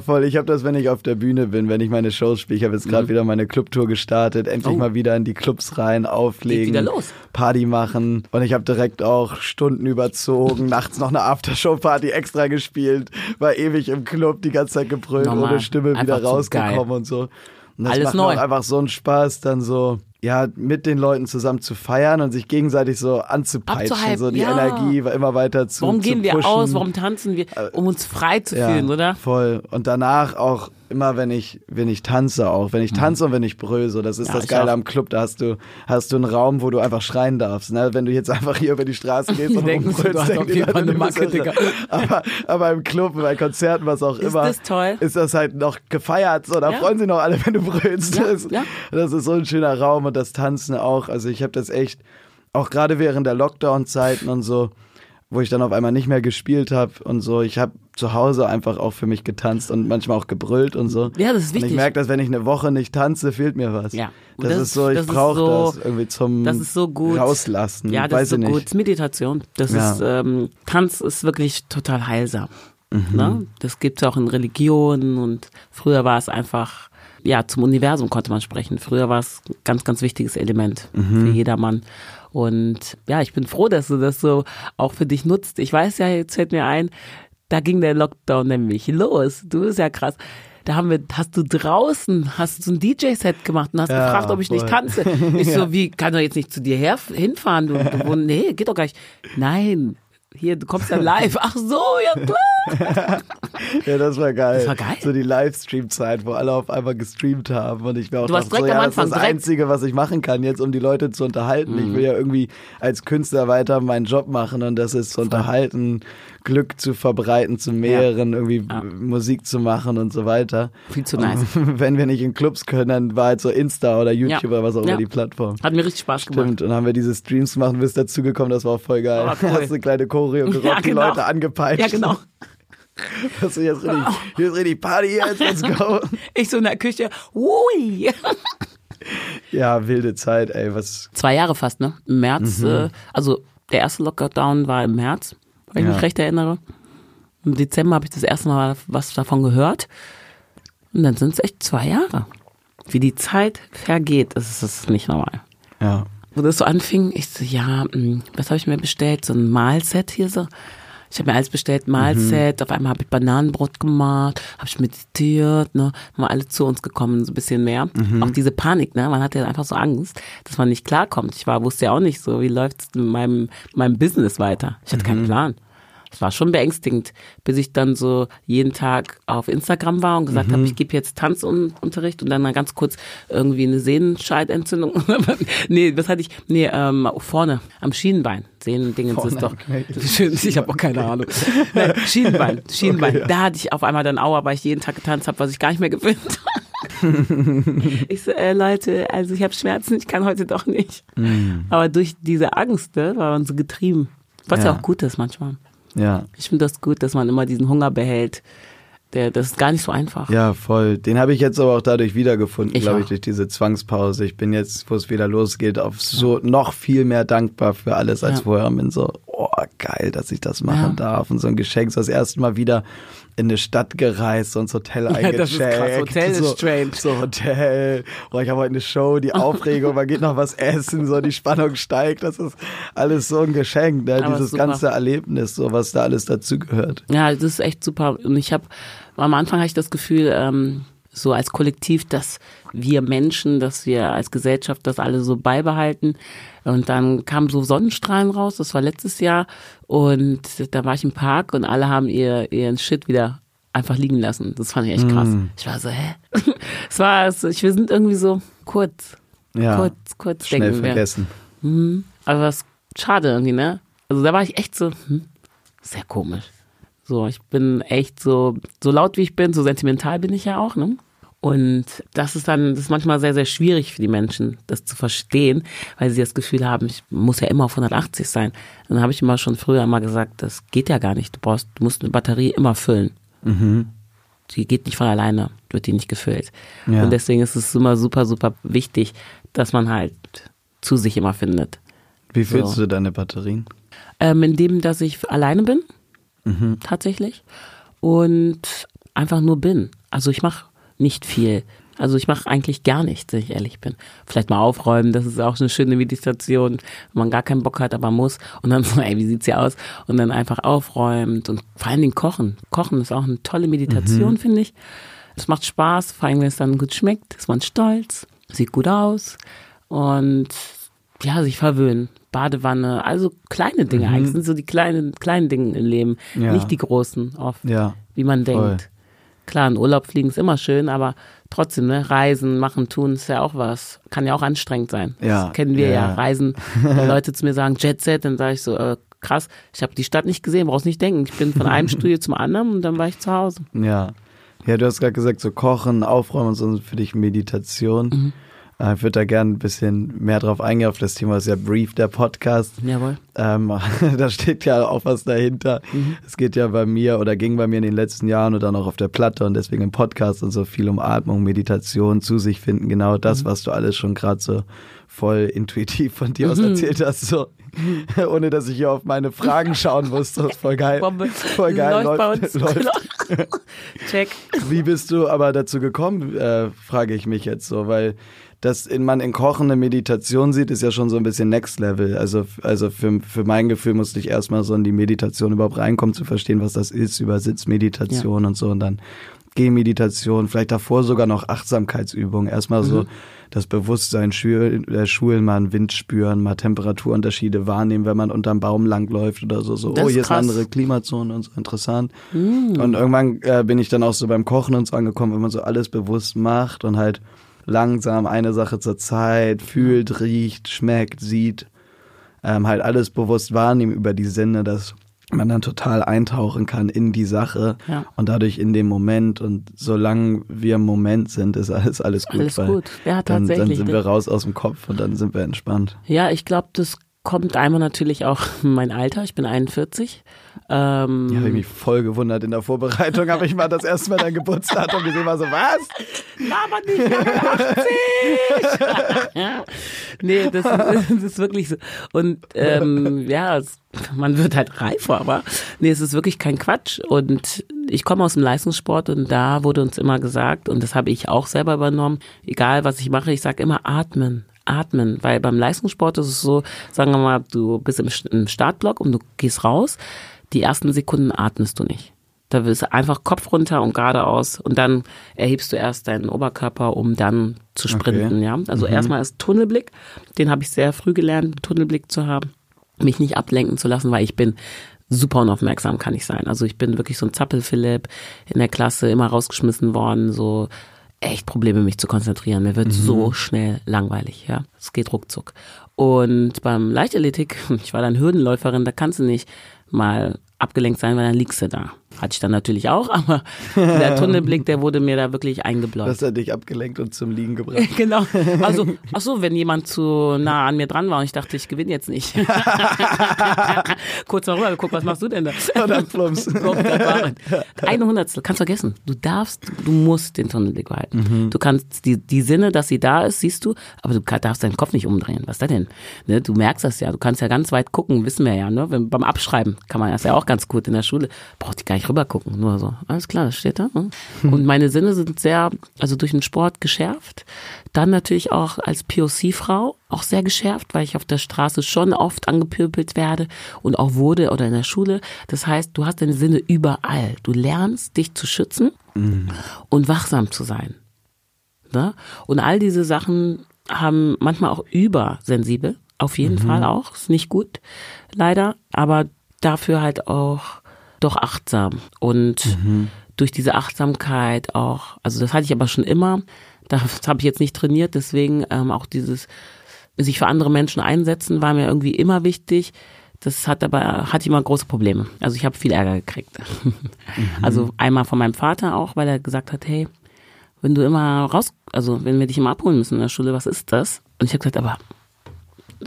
voll. Ich habe das, wenn ich auf der Bühne bin, wenn ich meine Shows spiele. Ich habe jetzt gerade Mhm. wieder meine Clubtour gestartet. Endlich Oh. mal wieder in die Clubs rein, auflegen, wieder los. Party machen. Und ich habe direkt auch Stunden überzogen, [LAUGHS] nachts noch eine Aftershow-Party extra gespielt, war ewig im Club, die ganze Zeit gebrüllt, ohne Stimme wieder Einfach zu rausgekommen und so. Und das Alles macht neu. Einfach so einen Spaß, dann so ja, mit den Leuten zusammen zu feiern und sich gegenseitig so anzupeitschen, so die ja. Energie immer weiter zu Warum zu gehen wir pushen. aus? Warum tanzen wir? Um uns frei zu fühlen, oder? Voll. Und danach auch immer, wenn ich, wenn ich tanze auch, wenn ich tanze und wenn ich brüll, so, das ist Ja, das Geile auch. am Club, da hast du, hast du einen Raum, wo du einfach schreien darfst, ne? Wenn du jetzt einfach hier über die Straße [LAUGHS] gehst und rumbrüllst, denken die Leute, eine Macke, irre. aber, aber im Club, bei Konzerten, was auch Ist immer, das toll? ist das halt noch gefeiert, so, da Ja. freuen sich noch alle, wenn du brüllst. Ja, das, das ist so ein schöner Raum und das Tanzen auch, also ich habe das echt, auch gerade während der Lockdown-Zeiten und so, wo ich dann auf einmal nicht mehr gespielt habe und so. Ich habe zu Hause einfach auch für mich getanzt und manchmal auch gebrüllt und so. Ja, das ist Und wichtig. ich merke, dass wenn ich eine Woche nicht tanze, fehlt mir was. Ja. Und Das, das ist so, ich brauche so- das irgendwie zum Das ist so gut. rauslassen. Ja, das Weiß ist so gut. Meditation. Das Ja. ist, ähm, Tanz ist wirklich total heilsam. Mhm. Ne? Das gibt's auch in Religionen und früher war es einfach, ja, zum Universum konnte man sprechen. Früher war es ein ganz, ganz wichtiges Element Mhm. für jedermann. Und ja, ich bin froh, dass du das so auch für dich nutzt. Ich weiß ja, jetzt fällt mir ein, da ging der Lockdown nämlich los. Du bist ja krass. Da haben wir, hast du draußen, hast du so ein DJ-Set gemacht und hast Ja, gefragt, ob ich nicht voll. tanze. [LAUGHS] Ich so, wie, kann doch jetzt nicht zu dir her, hinfahren? Du, du nee, geht doch gar nicht. Nein, hier, du kommst ja live. Ach so, ja klar. [LAUGHS] Ja, das war geil. Das war geil. So die Livestream-Zeit, wo alle auf einmal gestreamt haben und ich mir auch Du warst dachte, so, direkt ja, am das ist das Anfang, direkt- Einzige, was ich machen kann jetzt, um die Leute zu unterhalten. Ich will ja irgendwie als Künstler weiter meinen Job machen und das ist zu unterhalten, Glück zu verbreiten zu mehreren, irgendwie Ja. Musik zu machen und so weiter. Viel zu nice. Und [LAUGHS] wenn wir nicht in Clubs können, dann war halt so Insta oder YouTube Ja. oder was auch immer Ja. die Plattform. Hat mir richtig Spaß gemacht. Stimmt, und dann haben wir diese Streams gemacht und bist dazugekommen, das war auch voll geil. Oh, cool. Hast eine kleine Choreo [LAUGHS] gerockt, Ja, die genau. Leute angepeitscht. Ja, genau. [LAUGHS] Hast du jetzt richtig, hier ist richtig Party jetzt, let's go. Ich so in der Küche, ui. Ja, wilde Zeit, ey, was, Zwei Jahre fast, ne? Im März, äh, also der erste Lockdown war im März, wenn ich Ja. mich recht erinnere. Im Dezember habe ich das erste Mal was davon gehört. Und dann sind es echt zwei Jahre. Wie die Zeit vergeht, ist es nicht normal. Ja. Wo das so anfing, ich so, ja, hm, was habe ich mir bestellt? So ein Mahlset hier so. Ich habe mir alles bestellt, Mahlset, auf einmal habe ich Bananenbrot gemacht, habe ich meditiert, ne, haben wir alle zu uns gekommen, so ein bisschen mehr. Auch diese Panik, ne, man hatte einfach so Angst, dass man nicht klarkommt. Ich war, wusste ja auch nicht so, wie läuft's in meinem, meinem Business weiter. Ich hatte keinen Plan. Es war schon beängstigend, bis ich dann so jeden Tag auf Instagram war und gesagt habe, ich gebe jetzt Tanzunterricht und dann mal ganz kurz irgendwie eine Sehnenscheidentzündung. [LAUGHS] nee, was hatte ich? Nee, ähm, vorne am Schienenbein. Sehnendingens ist doch. [LAUGHS] Schön, ich habe auch keine Ahnung. Nein, Schienenbein, [LAUGHS] Schienenbein. Okay, ja. Da hatte ich auf einmal dann Aua, weil ich jeden Tag getanzt habe, was ich gar nicht mehr gewöhnt habe. ich so, äh, Leute, also ich habe Schmerzen, ich kann heute doch nicht. Aber durch diese Angst ne, war man so getrieben. Was ja, Ja. auch gut ist manchmal. Ja. Ich finde das gut, dass man immer diesen Hunger behält. Der, das ist gar nicht so einfach. Ja, voll. Den habe ich jetzt aber auch dadurch wiedergefunden, glaube ich, durch diese Zwangspause. Ich bin jetzt, wo es wieder losgeht, auf so noch viel mehr dankbar für alles als Ja. vorher. Bin so, oh, geil, dass ich das machen Ja. darf. Und so ein Geschenk, so das erste Mal wieder in eine Stadt gereist, so ins Hotel Ja, eingecheckt. das ist krass. Hotel ist so, strange. So Hotel. Oh, ich habe heute eine Show, die Aufregung, man geht noch was essen, so die Spannung steigt. Das ist alles so ein Geschenk, ne? Dieses ganze Erlebnis, so was da alles dazugehört. Ja, das ist echt super. Und ich habe am Anfang hatte ich das Gefühl, ähm, so als Kollektiv, dass wir Menschen, dass wir als Gesellschaft das alle so beibehalten. Und dann kamen so Sonnenstrahlen raus, das war letztes Jahr. Und da war ich im Park und alle haben ihr, ihren Shit wieder einfach liegen lassen. Das fand ich echt krass. Ich war so, hä? [LAUGHS] es war, so, ich, wir sind irgendwie so kurz, Ja. kurz, kurz Schnell denken wir. vergessen. Mhm. Aber was schade irgendwie, ne? Also da war ich echt so, hm, sehr komisch. So, ich bin echt so, so laut wie ich bin, so sentimental bin ich ja auch, ne? Und das ist dann, das ist manchmal sehr, sehr schwierig für die Menschen, das zu verstehen, weil sie das Gefühl haben, ich muss ja immer auf 180 sein. Dann habe ich immer schon früher immer gesagt, das geht ja gar nicht. Du brauchst, du musst eine Batterie immer füllen. Die geht nicht von alleine, wird die nicht gefüllt. Ja. Und deswegen ist es immer super, super wichtig, dass man halt zu sich immer findet. Wie fühlst So. du deine Batterien? Ähm, indem, dass ich alleine bin, Mhm. tatsächlich. Und einfach nur bin. Also ich mache nicht viel. Also ich mache eigentlich gar nichts, wenn ich ehrlich bin. Vielleicht mal aufräumen, das ist auch eine schöne Meditation, wenn man gar keinen Bock hat, aber muss. Und dann [LAUGHS] so, ey, wie sieht's hier aus? Und dann einfach aufräumt und vor allen Dingen kochen. Kochen ist auch eine tolle Meditation, finde ich. Es macht Spaß, vor allem wenn es dann gut schmeckt, ist man stolz, sieht gut aus und ja, sich verwöhnen. Badewanne, also kleine Dinge eigentlich, sind so die kleinen, kleinen Dinge im Leben, Ja. nicht die großen oft, Ja. wie man voll. Klar, in Urlaub fliegen ist immer schön, aber trotzdem, ne, Reisen, machen, tun ist ja auch was. Kann ja auch anstrengend sein. Ja, Das kennen wir ja, ja. Reisen, [LAUGHS] wenn Leute zu mir sagen, Jet Set, dann sage ich so, äh, krass, ich habe die Stadt nicht gesehen, brauchst nicht denken. Ich bin von einem [LAUGHS] Studio zum anderen und dann war ich zu Hause. Ja. Ja, du hast gerade gesagt, so Kochen, Aufräumen und so für dich Meditation. Mhm. Äh, Ich würde da gerne ein bisschen mehr drauf eingehen, auf das Thema ist ja Brief, der Podcast. Jawohl. Ähm, [LAUGHS] da steht ja auch was dahinter. Mhm. Es geht ja bei mir oder ging bei mir in den letzten Jahren und dann auch auf der Platte und deswegen im Podcast und so viel um Atmung, Meditation, zu sich finden. Genau das, Mhm. was du alles schon gerade so voll intuitiv von dir aus erzählt hast, so [LAUGHS] ohne dass ich hier auf meine Fragen schauen musste. Das ist voll [LAUGHS] geil. Bombe. Voll geil. Läuft läuft, läuft. Check. Wie bist du aber dazu gekommen, äh, frage ich mich jetzt so, weil das in man in Kochen eine Meditation sieht, ist ja schon so ein bisschen Next Level. Also, also für, für mein Gefühl musste ich erstmal so in die Meditation überhaupt reinkommen, zu verstehen, was das ist, über Sitzmeditation und so und dann Gehmeditation, vielleicht davor sogar noch Achtsamkeitsübungen. Erstmal so Mhm. das Bewusstsein schulen, äh, schulen, mal einen Wind spüren, mal Temperaturunterschiede wahrnehmen, wenn man unterm Baum langläuft oder so. so Das oh, ist hier ist eine krass. andere Klimazone und so interessant. Und irgendwann äh, bin ich dann auch so beim Kochen und so angekommen, wenn man so alles bewusst macht und halt langsam eine Sache zur Zeit fühlt, riecht, schmeckt, sieht, ähm, halt alles bewusst wahrnehmen über die Sinne, dass man dann total eintauchen kann in die Sache Ja. und dadurch in dem Moment und solange wir im Moment sind, ist alles alles gut. Alles weil gut. Ja, dann, dann tatsächlich, sind wir raus aus dem Kopf und dann sind wir entspannt. Ja, ich glaube, das kommt einmal natürlich auch [LAUGHS] mein Alter. Ich bin 41. Ähm, Ja, habe ich mich voll gewundert in der Vorbereitung, habe ich mal das erste Mal dein [LAUGHS] Geburtsdatum gesehen, war so, was? aber nicht 80! [LAUGHS] nee, das, ist- das ist wirklich so. Und ähm, ja, es, man wird halt reifer, aber nee, es ist wirklich kein Quatsch. Und ich komme aus dem Leistungssport und da wurde uns immer gesagt, und das habe ich auch selber übernommen, egal was ich mache, ich sage immer atmen, atmen, weil beim Leistungssport ist es so, sagen wir mal, du bist im Startblock und du gehst raus, die ersten Sekunden atmest du nicht. Da willst du einfach Kopf runter und geradeaus und dann erhebst du erst deinen Oberkörper, um dann zu sprinten, okay. ja. Also mhm. erstmal ist Tunnelblick, den habe ich sehr früh gelernt, Tunnelblick zu haben, mich nicht ablenken zu lassen, weil ich bin super unaufmerksam kann ich sein. Also ich bin wirklich so ein Zappelphilipp in der Klasse, immer rausgeschmissen worden, so echt Probleme, mich zu konzentrieren. Mir wird mhm. so schnell langweilig, ja. Es geht ruckzuck. Und beim Leichtathletik, [LAUGHS] ich war dann Hürdenläuferin, da kannst du nicht mal abgelenkt sein, weil dann liegst du da. Hatte ich dann natürlich auch, [LAUGHS] aber der Tunnelblick, der wurde mir da wirklich eingebläut. Das hat dich abgelenkt und zum Liegen gebracht. [LAUGHS] genau. Also, ach so, wenn jemand zu nah an mir dran war und ich dachte, ich gewinne jetzt nicht. [LAUGHS] Kurz mal rüber geguckt, was machst du denn da? Und dann plumps. Eine Hundertstel, kannst vergessen. Du darfst, du musst den Tunnelblick behalten. Mhm. Du kannst die, die Sinne, dass sie da ist, siehst du, aber du darfst deinen Kopf nicht umdrehen. Was ist das denn? Ne, du merkst das ja. Du kannst ja ganz weit gucken, wissen wir ja. Ne? Wenn, beim Abschreiben kann man das ja auch ganz gut in der Schule. Braucht die gar nicht nicht rüber gucken, nur so. Alles klar, das steht da. Ne? Und [LAUGHS] meine Sinne sind sehr, also durch den Sport geschärft. Dann natürlich auch als POC-Frau auch sehr geschärft, weil ich auf der Straße schon oft angepöbelt werde und auch wurde oder in der Schule. Das heißt, du hast deine Sinne überall. Du lernst, dich zu schützen mhm. und wachsam zu sein. Ne? Und all diese Sachen haben manchmal auch übersensibel, auf jeden mhm. Fall auch, ist nicht gut, leider, aber dafür halt auch doch achtsam und mhm. durch diese Achtsamkeit auch, also das hatte ich aber schon immer, das [LAUGHS] habe ich jetzt nicht trainiert, deswegen ähm, auch dieses sich für andere Menschen einsetzen war mir irgendwie immer wichtig. Das hat aber, hatte ich immer große Probleme. Also ich habe viel Ärger gekriegt. Mhm. [LAUGHS] Also einmal von meinem Vater auch, weil er gesagt hat, hey, wenn du immer raus, also wenn wir dich immer abholen müssen in der Schule, was ist das? Und ich habe gesagt, aber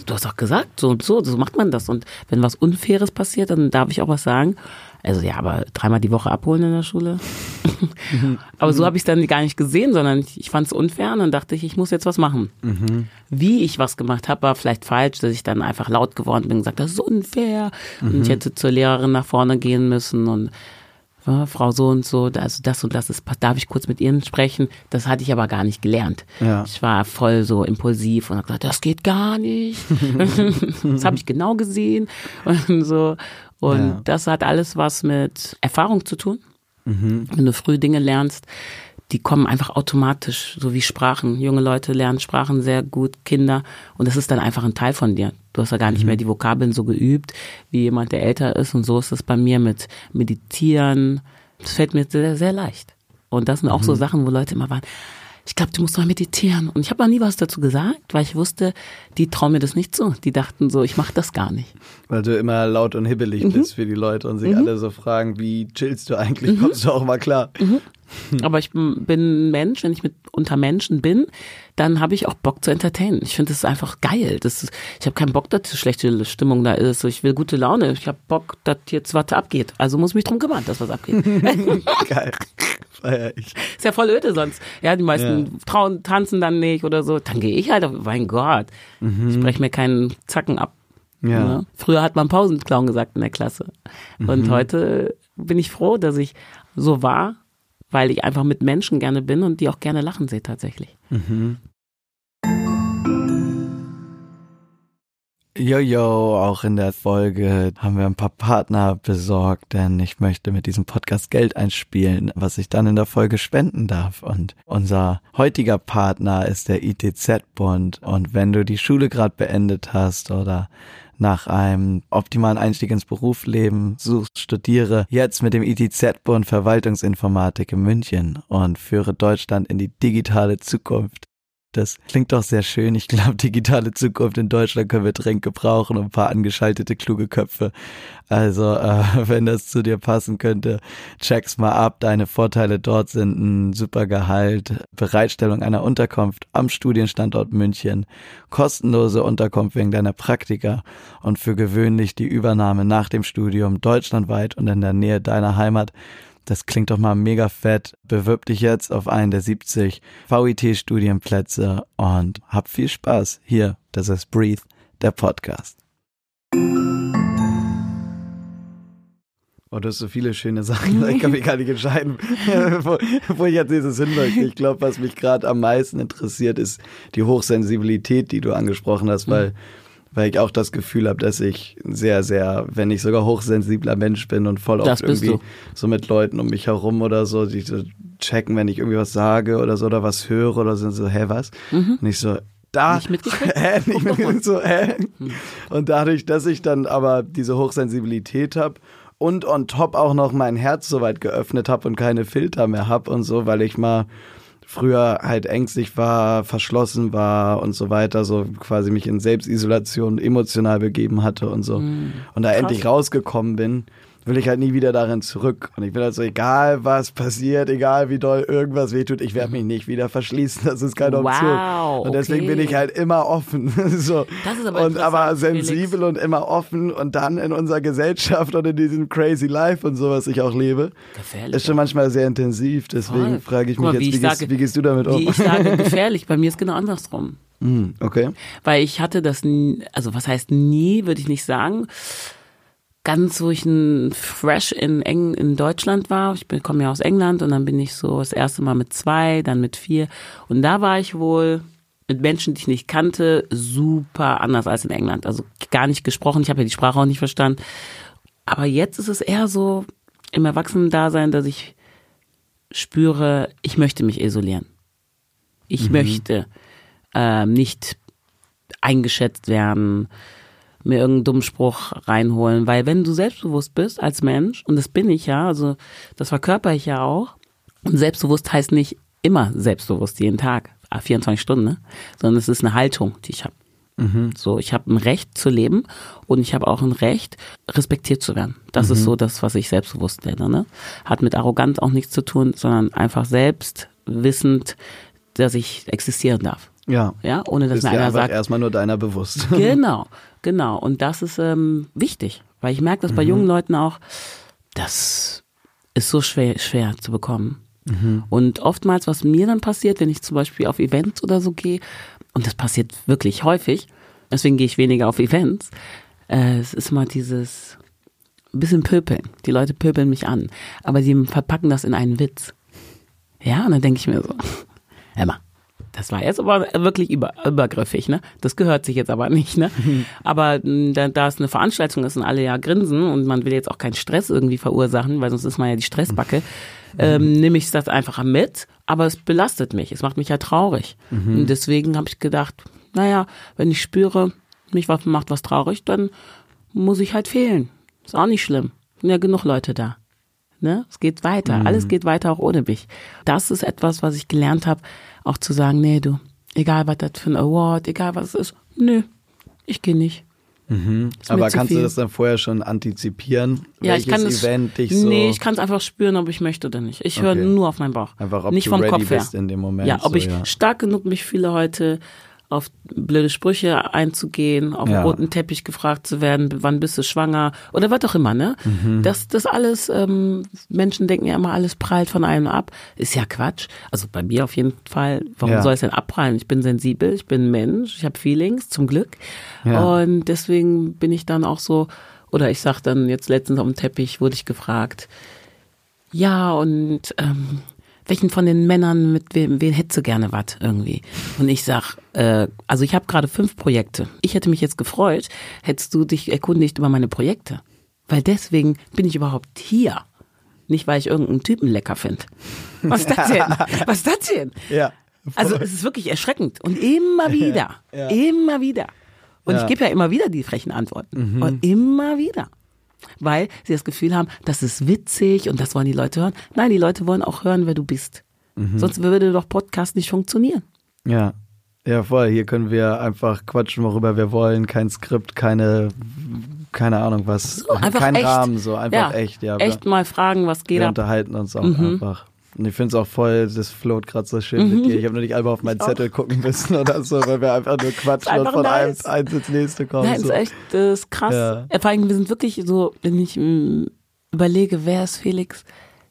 du hast doch gesagt, so und so, so macht man das. Und wenn was Unfaires passiert, dann darf ich auch was sagen. Also ja, aber dreimal die Woche abholen in der Schule. [LAUGHS] aber so habe ich es dann gar nicht gesehen, sondern ich, ich fand es unfair und dann dachte ich, ich muss jetzt was machen. Mhm. Wie ich was gemacht habe, war vielleicht falsch, dass ich dann einfach laut geworden bin und gesagt, das ist unfair. Mhm. Und ich hätte zur Lehrerin nach vorne gehen müssen und ja, Frau so und so, also das und das ist, darf ich kurz mit Ihnen sprechen? Das hatte ich aber gar nicht gelernt. Ja. Ich war voll so impulsiv und habe gesagt, das geht gar nicht. [LAUGHS] [LAUGHS] das habe ich genau gesehen und so. Und ja. das hat alles was mit Erfahrung zu tun. Mhm. Wenn du früh Dinge lernst, die kommen einfach automatisch, so wie Sprachen. Junge Leute lernen Sprachen sehr gut, Kinder. Und das ist dann einfach ein Teil von dir. Du hast ja gar nicht mhm. mehr die Vokabeln so geübt, wie jemand, der älter ist. Und so ist es bei mir mit Meditieren. Das fällt mir sehr, sehr leicht. Und das sind auch mhm. so Sachen, wo Leute immer waren, ich glaube, du musst mal meditieren. Und ich habe noch nie was dazu gesagt, weil ich wusste, die trauen mir das nicht zu. Die dachten so, ich mache das gar nicht. Weil du immer laut und hibbelig mhm. bist für die Leute und sich mhm. alle so fragen, wie chillst du eigentlich? Mhm. Kommst du auch mal klar? Mhm. Aber ich bin ein Mensch, wenn ich mit unter Menschen bin, dann habe ich auch Bock zu entertainen. Ich finde das einfach geil. Das ist, ich habe keinen Bock, dass schlechte Stimmung da ist. Ich will gute Laune. Ich habe Bock, dass jetzt was abgeht. Also muss mich drum kümmern, dass was abgeht. [LAUGHS] geil. Feier ich. Ist ja voll öde sonst. Ja, die meisten ja. trauen, tanzen dann nicht oder so. Dann gehe ich halt auf, mein Gott. Mhm. Ich breche mir keinen Zacken ab. Ja. ja. Ne? Früher hat man Pausenclown gesagt in der Klasse. Und mhm. heute bin ich froh, dass ich so war weil ich einfach mit Menschen gerne bin und die auch gerne lachen sehe tatsächlich. Mhm. Jojo, auch in der Folge haben wir ein paar Partner besorgt, denn ich möchte mit diesem Podcast Geld einspielen, was ich dann in der Folge spenden darf. Und unser heutiger Partner ist der ITZ-Bund. Und wenn du die Schule gerade beendet hast oder nach einem optimalen Einstieg ins Berufsleben suchst, studiere jetzt mit dem ITZ-Bund Verwaltungsinformatik in München und führe Deutschland in die digitale Zukunft. Das klingt doch sehr schön. Ich glaube, digitale Zukunft in Deutschland können wir dringend gebrauchen und ein paar angeschaltete kluge Köpfe. Also, äh, [LAUGHS] wenn das zu dir passen könnte, check's mal ab. Deine Vorteile dort sind ein super Gehalt, Bereitstellung einer Unterkunft am Studienstandort München, kostenlose Unterkunft wegen deiner Praktika und für gewöhnlich die Übernahme nach dem Studium deutschlandweit und in der Nähe deiner Heimat das klingt doch mal mega fett. Bewirb dich jetzt auf einen der 70 VIT-Studienplätze und hab viel Spaß. Hier, das ist Breathe, der Podcast. Oh, du hast so viele schöne Sachen. Ich kann mich gar nicht entscheiden, [LAUGHS] wo, wo ich jetzt dieses hin möchte. Ich glaube, was mich gerade am meisten interessiert, ist die Hochsensibilität, die du angesprochen hast, weil, weil ich auch das Gefühl habe, dass ich sehr, sehr, wenn ich sogar hochsensibler Mensch bin und voll oft irgendwie du. so mit Leuten um mich herum oder so, die so checken, wenn ich irgendwie was sage oder so oder was höre oder sind so, hä, was? Und ich so, da, Nicht mitgekriegt? [LAUGHS] hä, nicht Guck doch mal. mit, [LAUGHS] so, hä? Und dadurch, dass ich dann aber diese Hochsensibilität habe und on top auch noch mein Herz so weit geöffnet habe und keine Filter mehr habe und so, weil ich mal früher halt ängstlich war, verschlossen war und so weiter, so quasi mich in Selbstisolation emotional begeben hatte und so. Und da endlich rausgekommen bin, will ich halt nie wieder darin zurück. Und ich bin halt so, egal was passiert, egal wie doll irgendwas wehtut, ich werde mich nicht wieder verschließen. Das ist keine Option. Wow, und deswegen okay. bin ich halt immer offen. [LAUGHS] so. Das ist aber und aber sensibel Felix. und immer offen und dann in unserer Gesellschaft und in diesem crazy life und so, was ich auch lebe, Gefährlich. ist schon manchmal sehr intensiv. Deswegen Voll. frage ich Guck mich mal, jetzt, wie wie, ich gehst, sage- wie gehst du damit um? Wie ich sage, [LAUGHS] gefährlich. Bei mir ist genau andersrum. Hm, okay. Weil ich hatte das, nie, also was heißt nie, würde ich nicht sagen. Ganz, wo ich ein fresh in, Eng, in Deutschland war. Ich bin- komme ja aus England und dann bin ich so das erste Mal mit zwei, dann mit vier. Und da war ich wohl mit Menschen, die ich nicht kannte, super anders als in England. Also gar nicht gesprochen. Ich habe ja die Sprache auch nicht verstanden. Aber jetzt ist es eher so im Erwachsenen-Dasein, dass ich spüre, ich möchte mich isolieren. Ich möchte ähm, nicht eingeschätzt werden, mir irgendeinen dummen Spruch reinholen, weil wenn du selbstbewusst bist als Mensch, und das bin ich ja, also das verkörper ich ja auch, und selbstbewusst heißt nicht immer selbstbewusst jeden Tag, ah, 24 Stunden, ne? sondern es ist eine Haltung, die ich habe. So, ich habe ein Recht zu leben und ich habe auch ein Recht, respektiert zu werden. Das ist so das, was ich selbstbewusst nenne. Ne? Hat mit Arroganz auch nichts zu tun, sondern einfach selbst wissend, dass ich existieren darf. Ja. Ja, ohne dass mir einer sagt, erstmal nur deiner bewusst. [LAUGHS] Genau, genau. Und das ist ähm, wichtig, weil ich merke das bei jungen Leuten auch, das ist so schwer, schwer zu bekommen. Und oftmals, was mir dann passiert, wenn ich zum Beispiel auf Events oder so gehe, und das passiert wirklich häufig, deswegen gehe ich weniger auf Events, äh, es ist immer dieses ein bisschen pöpeln. Die Leute pöpeln mich an, aber sie verpacken das in einen Witz. Ja, und dann denke ich mir so, [LAUGHS] mal, das war jetzt aber wirklich über, übergriffig, ne? Das gehört sich jetzt aber nicht, ne? [LAUGHS] Aber mh, da, da es eine Veranstaltung ist und alle ja grinsen und man will jetzt auch keinen Stress irgendwie verursachen, weil sonst ist man ja die Stressbacke, ähm, nehme ich das einfach mit, aber es belastet mich, es macht mich ja traurig. Und deswegen habe ich gedacht, naja, wenn ich spüre, mich was macht was traurig, dann muss ich halt fehlen. Ist auch nicht schlimm. Sind ja genug Leute da. Ne? Es geht weiter. Alles geht weiter auch ohne mich. Das ist etwas, was ich gelernt habe, auch zu sagen, nee, du, egal was das für ein Award, egal was es ist, nö, ich gehe nicht. Mir Aber kannst du das dann vorher schon antizipieren? Ja, ich kann welches es. Event dich so nee, ich kann es einfach spüren, ob ich möchte oder nicht. Ich höre Okay. nur auf meinen Bauch. Einfach, ob nicht du vom ready Kopf her. bist in dem Moment, Ja, ob so, ich ja. stark genug mich fühle heute auf blöde Sprüche einzugehen, auf Ja. roten Teppich gefragt zu werden, wann bist du schwanger oder was auch immer, ne? Mhm. Das, das alles, ähm, Menschen denken ja immer, alles prallt von einem ab. Ist ja Quatsch. Also bei mir auf jeden Fall, warum Ja. soll es denn abprallen? Ich bin sensibel, ich bin Mensch, ich habe Feelings, zum Glück. Ja. Und deswegen bin ich dann auch so, oder ich sag dann jetzt letztens auf dem Teppich, wurde ich gefragt, ja, und ähm, welchen von den Männern, mit wem, wen hättest du gerne was irgendwie? Und ich sag, äh, also ich habe gerade fünf Projekte. Ich hätte mich jetzt gefreut, hättest du dich erkundigt über meine Projekte. Weil deswegen bin ich überhaupt hier. Nicht, weil ich irgendeinen Typen lecker finde. Was ist das denn? [LAUGHS] Was ist das denn? Ja. Also es ist wirklich erschreckend. Und immer [LAUGHS] wieder. ja. Immer wieder. Und Ja. Mhm. ich gebe ja immer wieder die frechen Antworten. Und immer wieder. Weil sie das Gefühl haben, das ist witzig und das wollen die Leute hören. Nein, die Leute wollen auch hören, wer du bist. Mhm. Sonst würde doch Podcast nicht funktionieren. Ja. Ja, voll. Hier können wir einfach quatschen, worüber wir wollen. Kein Skript, keine, keine Ahnung was. So, einfach Kein echt. Rahmen, so einfach echt, ja. Echt mal fragen, was geht wir ab. unterhalten uns auch Mhm. einfach. Und ich finde es auch voll, das float gerade so schön mit dir. Ich habe nur nicht einmal auf meinen Zettel gucken müssen oder so, weil wir einfach nur quatschen und einfach von einem nice. eins ins nächste kommen. Nein, so. ist echt das ist krass. Ja. Vor allem, wir sind wirklich so, wenn ich mm, überlege, wer ist Felix?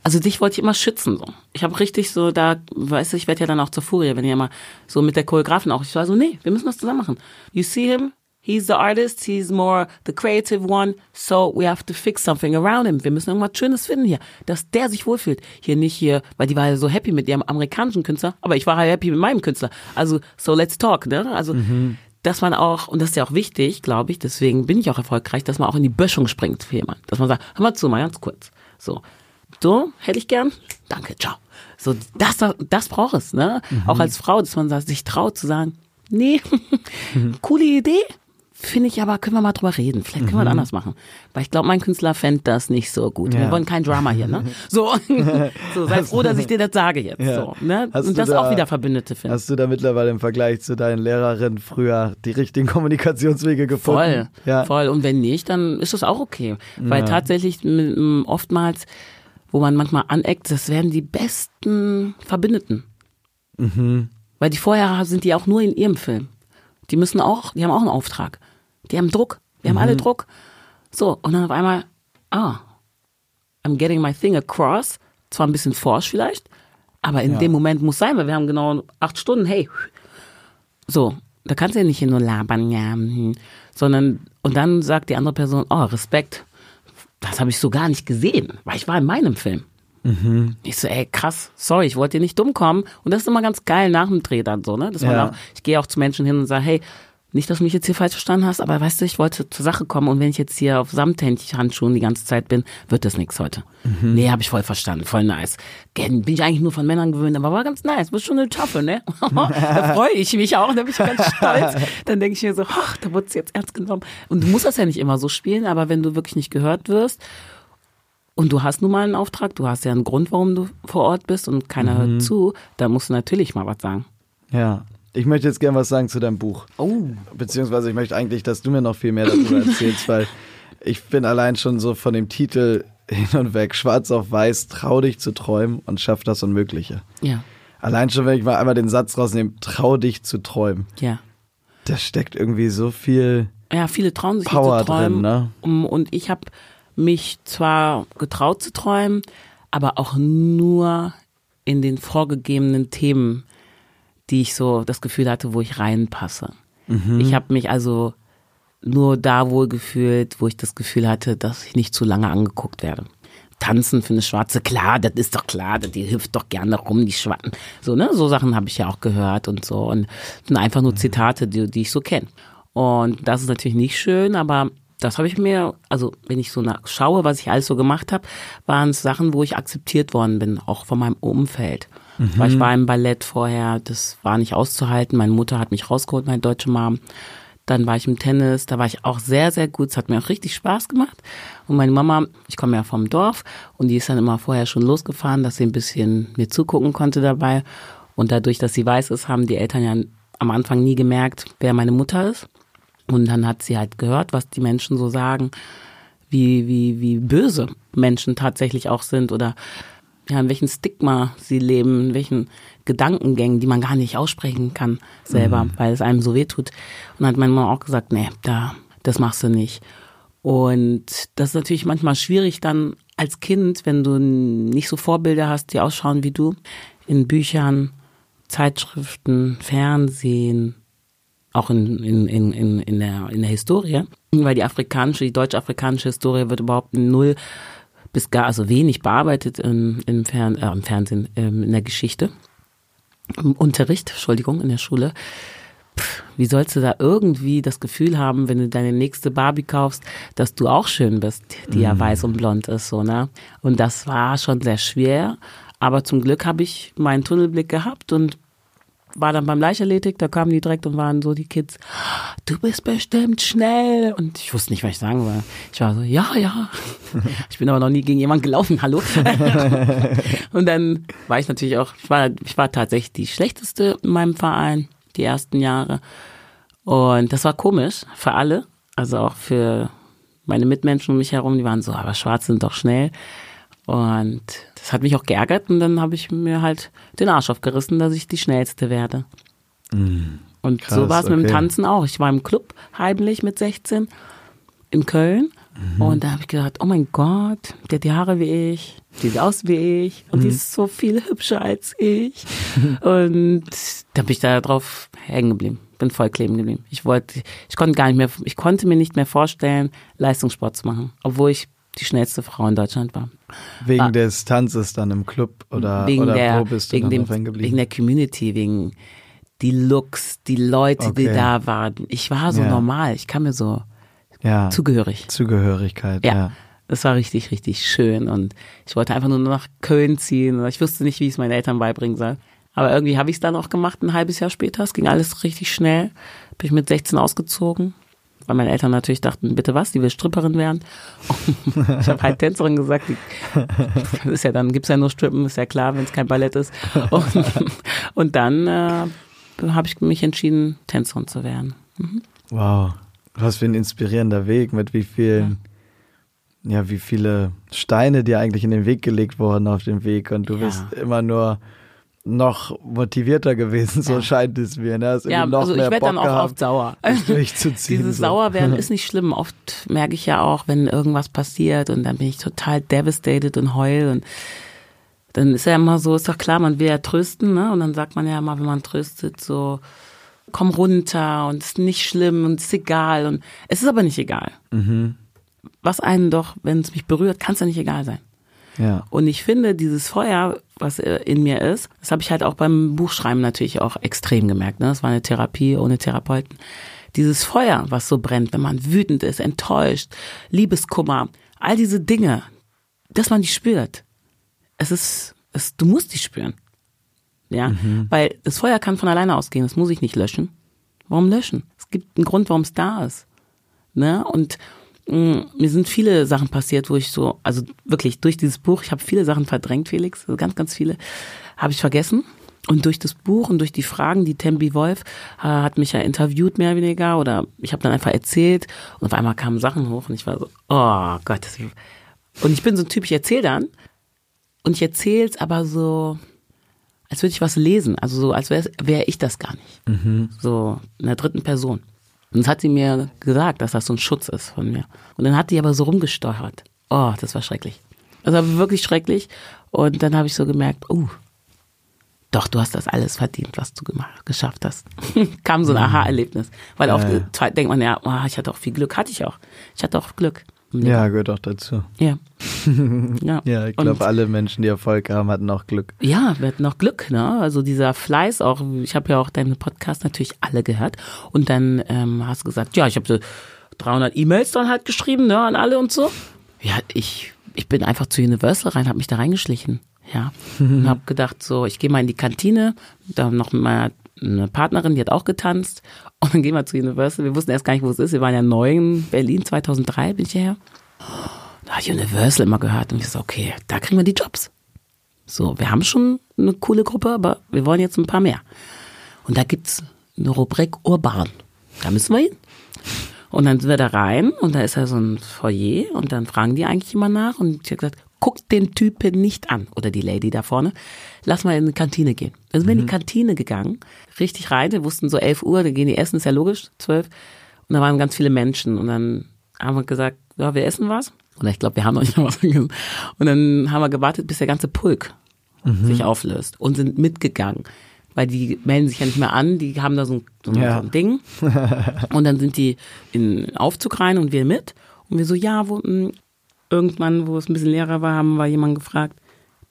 Also dich wollte ich immer schützen. So. Ich habe richtig so da, weißt du, ich werde ja dann auch zur Furie, wenn ihr mal so mit der Choreografin auch, ich war so, nee, wir müssen das zusammen machen. You see him, He's the artist, he's more the creative one, so we have to fix something around him. Wir müssen irgendwas Schönes finden hier, dass der sich wohlfühlt. Hier nicht hier, weil die war ja so happy mit ihrem amerikanischen Künstler, aber ich war ja happy mit meinem Künstler. Also, so let's talk, ne? Also, mhm. dass man auch, und das ist ja auch wichtig, glaube ich, deswegen bin ich auch erfolgreich, dass man auch in die Böschung springt für jemanden. Dass man sagt, hör mal zu, mal ganz kurz. So. So, hätte ich gern. Danke, ciao. So, das, das braucht es, ne? Mhm. Auch als Frau, dass man sich traut zu sagen, nee, [LAUGHS] coole Idee, Finde ich aber, können wir mal drüber reden. Vielleicht können mhm. wir das anders machen. Weil ich glaube, mein Künstler fände das nicht so gut. Ja. Wir wollen kein Drama hier, ne? [LAUGHS] So, [LAUGHS] so sei froh, dass ich dir das sage jetzt. Ja. So, ne? Und das da, auch wieder Verbündete finden. Hast du da mittlerweile im Vergleich zu deinen Lehrerinnen früher die richtigen Kommunikationswege gefunden? Voll, ja. voll. Und wenn nicht, dann ist das auch okay. Weil tatsächlich oftmals, wo man manchmal aneckt, das werden die besten Verbündeten. Mhm. Weil die vorher sind die auch nur in ihrem Film. Die müssen auch, die haben auch einen Auftrag. Die haben Druck. Wir mhm. haben alle Druck. So, und dann auf einmal, ah, I'm getting my thing across. Zwar ein bisschen forsch vielleicht, aber in ja. dem Moment muss sein, weil wir haben genau acht Stunden, hey. So, da kannst du ja nicht hier nur labern, ja, hm. sondern, und dann sagt die andere Person, oh, Respekt, das habe ich so gar nicht gesehen, weil ich war in meinem Film. Mhm. Ich so, ey, krass, sorry, ich wollte dir nicht dumm kommen. Und das ist immer ganz geil nach dem Dreh dann so, ne? Dass man ja. auch, ich gehe auch zu Menschen hin und sage, hey, nicht, dass du mich jetzt hier falsch verstanden hast, aber weißt du, ich wollte zur Sache kommen und wenn ich jetzt hier auf Samthandschuhen die ganze Zeit bin, wird das nichts heute. Mhm. Nee, habe ich voll verstanden, voll nice. Bin ich eigentlich nur von Männern gewöhnt, aber war ganz nice, bist schon eine Tafel, ne? [LAUGHS] [LAUGHS] da freue ich mich auch, da bin ich ganz stolz. [LAUGHS] Dann denke ich mir so, ach, da wurde es jetzt ernst genommen. Und du musst das ja nicht immer so spielen, aber wenn du wirklich nicht gehört wirst und du hast nun mal einen Auftrag, du hast ja einen Grund, warum du vor Ort bist und keiner mhm. hört zu, da musst du natürlich mal was sagen. Ja, ich möchte jetzt gerne was sagen zu deinem Buch. Oh. Beziehungsweise ich möchte eigentlich, dass du mir noch viel mehr darüber [LAUGHS] erzählst, weil ich bin allein schon so von dem Titel hin und weg, schwarz auf weiß, trau dich zu träumen und schaff das Unmögliche. Ja. Allein schon, wenn ich mal einmal den Satz rausnehme, trau dich zu träumen. Ja. Da steckt irgendwie so viel ja, viele trauen sich Power zu träumen. Drin, ne? Und ich habe mich zwar getraut zu träumen, aber auch nur in den vorgegebenen Themen die ich so das Gefühl hatte, wo ich reinpasse. Mhm. Ich habe mich also nur da wohl gefühlt, wo ich das Gefühl hatte, dass ich nicht zu lange angeguckt werde. Tanzen für eine Schwarze, klar, das ist doch klar, die hüpft doch gerne rum, die Schwatten. So, ne, so Sachen habe ich ja auch gehört und so. Und sind einfach nur mhm. Zitate, die, die ich so kenne. Und das ist natürlich nicht schön, aber das habe ich mir, also wenn ich so schaue, was ich alles so gemacht habe, waren es Sachen, wo ich akzeptiert worden bin, auch von meinem Umfeld. Mhm. Weil ich war im Ballett vorher, das war nicht auszuhalten. Meine Mutter hat mich rausgeholt, meine deutsche Mom. Dann war ich im Tennis, da war ich auch sehr, sehr gut. Es hat mir auch richtig Spaß gemacht. Und meine Mama, ich komme ja vom Dorf und die ist dann immer vorher schon losgefahren, dass sie ein bisschen mir zugucken konnte dabei. Und dadurch, dass sie weiß ist, haben die Eltern ja am Anfang nie gemerkt, wer meine Mutter ist. Und dann hat sie halt gehört, was die Menschen so sagen, wie, wie, wie böse Menschen tatsächlich auch sind oder ja, in welchem Stigma sie leben, in welchen Gedankengängen, die man gar nicht aussprechen kann selber, mhm. weil es einem so weh tut. Und dann hat meine Mama auch gesagt, nee, da, das machst du nicht. Und das ist natürlich manchmal schwierig dann als Kind, wenn du nicht so Vorbilder hast, die ausschauen wie du, in Büchern, Zeitschriften, Fernsehen, auch in, in, in, in, der, in der Historie, weil die afrikanische, die deutsch-afrikanische Historie wird überhaupt null bis gar, also wenig bearbeitet im, im, Fern, äh, im Fernsehen, ähm, in der Geschichte. Im Unterricht, Entschuldigung, in der Schule. Pff, wie sollst du da irgendwie das Gefühl haben, wenn du deine nächste Barbie kaufst, dass du auch schön bist, die ja mhm. weiß und blond ist, so, ne? Und das war schon sehr schwer. Aber zum Glück habe ich meinen Tunnelblick gehabt und war dann beim Leichtathletik, da kamen die direkt und waren so die Kids, du bist bestimmt schnell. Und ich wusste nicht, was ich sagen soll. Ich war so, ja, ja. [LAUGHS] Ich bin aber noch nie gegen jemanden gelaufen, hallo. [LAUGHS] und dann war ich natürlich auch, ich war, ich war tatsächlich die schlechteste in meinem Verein, die ersten Jahre. Und das war komisch für alle, also auch für meine Mitmenschen um mich herum, die waren so, aber Schwarze sind doch schnell. Und das hat mich auch geärgert und dann habe ich mir halt den Arsch aufgerissen, dass ich die Schnellste werde. Mm, und krass, so war es okay. mit dem Tanzen auch. Ich war im Club heimlich mit 16 in Köln mhm. und da habe ich gedacht, oh mein Gott, der hat die Haare wie ich, die sieht aus wie ich und mhm. die ist so viel hübscher als ich. [LAUGHS] und da bin ich da drauf hängen geblieben. bin voll kleben geblieben. Ich wollte, ich konnte gar nicht mehr, ich konnte mir nicht mehr vorstellen, Leistungssport zu machen, obwohl ich die schnellste Frau in Deutschland war. Wegen war, des Tanzes dann im Club oder, wegen oder der, wo bist du wegen, dann dem, geblieben? wegen der Community, wegen die Looks, die Leute, die Okay. da waren. Ich war so Ja. normal, ich kam mir so ja, zugehörig. Zugehörigkeit, Ja. ja. Das war richtig, richtig schön und ich wollte einfach nur nach Köln ziehen. Ich wusste nicht, wie ich es meinen Eltern beibringen soll. Aber irgendwie habe ich es dann auch gemacht, ein halbes Jahr später. Es ging alles richtig schnell. Bin ich mit 16 ausgezogen, weil meine Eltern natürlich dachten, bitte was, die will Stripperin werden. [LAUGHS] ich habe halt Tänzerin gesagt. Die, [LAUGHS] ist ja dann gibt's ja nur Strippen, ist ja klar, wenn es kein Ballett ist. Und, [LAUGHS] und dann äh, habe ich mich entschieden, Tänzerin zu werden. Mhm. Wow. Was für ein inspirierender Weg, mit wie vielen, ja, wie viele Steine dir eigentlich in den Weg gelegt wurden auf dem Weg und du Ja. bist immer nur noch motivierter gewesen, so Ja. scheint es mir. Ne? Hast Ja, also ich werde dann auch gehabt, oft sauer. durchzuziehen. [LAUGHS] Dieses so. Sauerwerden [LAUGHS] ist nicht schlimm. Oft merke ich ja auch, wenn irgendwas passiert und dann bin ich total devastated und heul und dann ist ja immer so, ist doch klar, man will ja trösten, ne? Und dann sagt man ja immer, wenn man tröstet, so, komm runter und es ist nicht schlimm und es ist egal und es ist aber nicht egal. Mhm. Was einen doch, wenn es mich berührt, kann es ja nicht egal sein. Ja. Und ich finde, dieses Feuer, was äh, in mir ist, das habe ich halt auch beim Buchschreiben natürlich auch extrem gemerkt. Ne? Das war eine Therapie ohne Therapeuten. Dieses Feuer, was so brennt, wenn man wütend ist, enttäuscht, Liebeskummer, all diese Dinge, dass man die spürt. Es ist, es, du musst die spüren. Ja, weil das Feuer kann von alleine ausgehen, das muss ich nicht löschen. Warum löschen? Es gibt einen Grund, warum es da ist. Ne? Und mir sind viele Sachen passiert, wo ich so, also wirklich durch dieses Buch, ich habe viele Sachen verdrängt, Felix, also ganz, ganz viele, habe ich vergessen. Und durch das Buch und durch die Fragen, die Tembi Wolf äh, hat mich ja interviewt, mehr oder weniger, oder ich habe dann einfach erzählt und auf einmal kamen Sachen hoch und ich war so, oh Gott. Und ich bin so ein Typ, ich erzähle dann und ich erzähle es aber so, als würde ich was lesen, also so, als wäre wär ich das gar nicht. So in der dritten Person. Und das hat sie mir gesagt, dass das so ein Schutz ist von mir. Und dann hat die aber so rumgesteuert. Oh, das war schrecklich. Das war wirklich schrecklich. Und dann habe ich so gemerkt, oh, doch, du hast das alles verdient, was du gemacht, geschafft hast. [LAUGHS] Kam so ein Aha-Erlebnis. Weil oft äh, denkt man ja, oh, ich hatte auch viel Glück. Hatte ich auch. Ich hatte auch Glück. Ja, gehört auch dazu. Ja. [LAUGHS] ja. Ja, ich glaube, alle Menschen, die Erfolg haben, hatten auch Glück. Ja, wir hatten auch Glück, ne? Also dieser Fleiß auch. Ich habe ja auch deinen Podcast natürlich alle gehört. Und dann ähm, hast du gesagt, ja, ich habe so 300 E-Mails dann halt geschrieben, ne, an alle und so. Ja, ich ich bin einfach zu Universal rein, habe mich da reingeschlichen, ja, [LAUGHS] und habe gedacht, so, ich gehe mal in die Kantine, da noch mit meiner eine Partnerin, die hat auch getanzt. [LAUGHS] Und dann gehen wir zu Universal. Wir wussten erst gar nicht, wo es ist. Wir waren ja neu in Berlin, 2003 bin ich hierher. Da ich Universal immer gehört und ich so, okay, da kriegen wir die Jobs. So, wir haben schon eine coole Gruppe, aber wir wollen jetzt ein paar mehr. Und da gibt's eine Rubrik Urban. Da müssen wir hin. Und dann sind wir da rein und da ist ja so ein Foyer und dann fragen die eigentlich immer nach und ich habe gesagt, guckt den Typen nicht an oder die Lady da vorne, lass mal in die Kantine gehen. Dann sind wir in die Kantine gegangen, richtig rein, wir wussten so 11 Uhr, da gehen die essen, ist ja logisch, 12. Und da waren ganz viele Menschen und dann haben wir gesagt, ja, wir essen was. Oder ich glaube, wir haben noch nicht mal was [LAUGHS] gegessen. Und dann haben wir gewartet, bis der ganze Pulk sich auflöst und sind mitgegangen. Weil die melden sich ja nicht mehr an, die haben da so ein, so ein, Ja. Ding. [LAUGHS] Und dann sind die in den Aufzug rein und wir mit. Und wir so, ja, wo, mh, irgendwann, wo es ein bisschen leerer war, haben wir jemanden gefragt,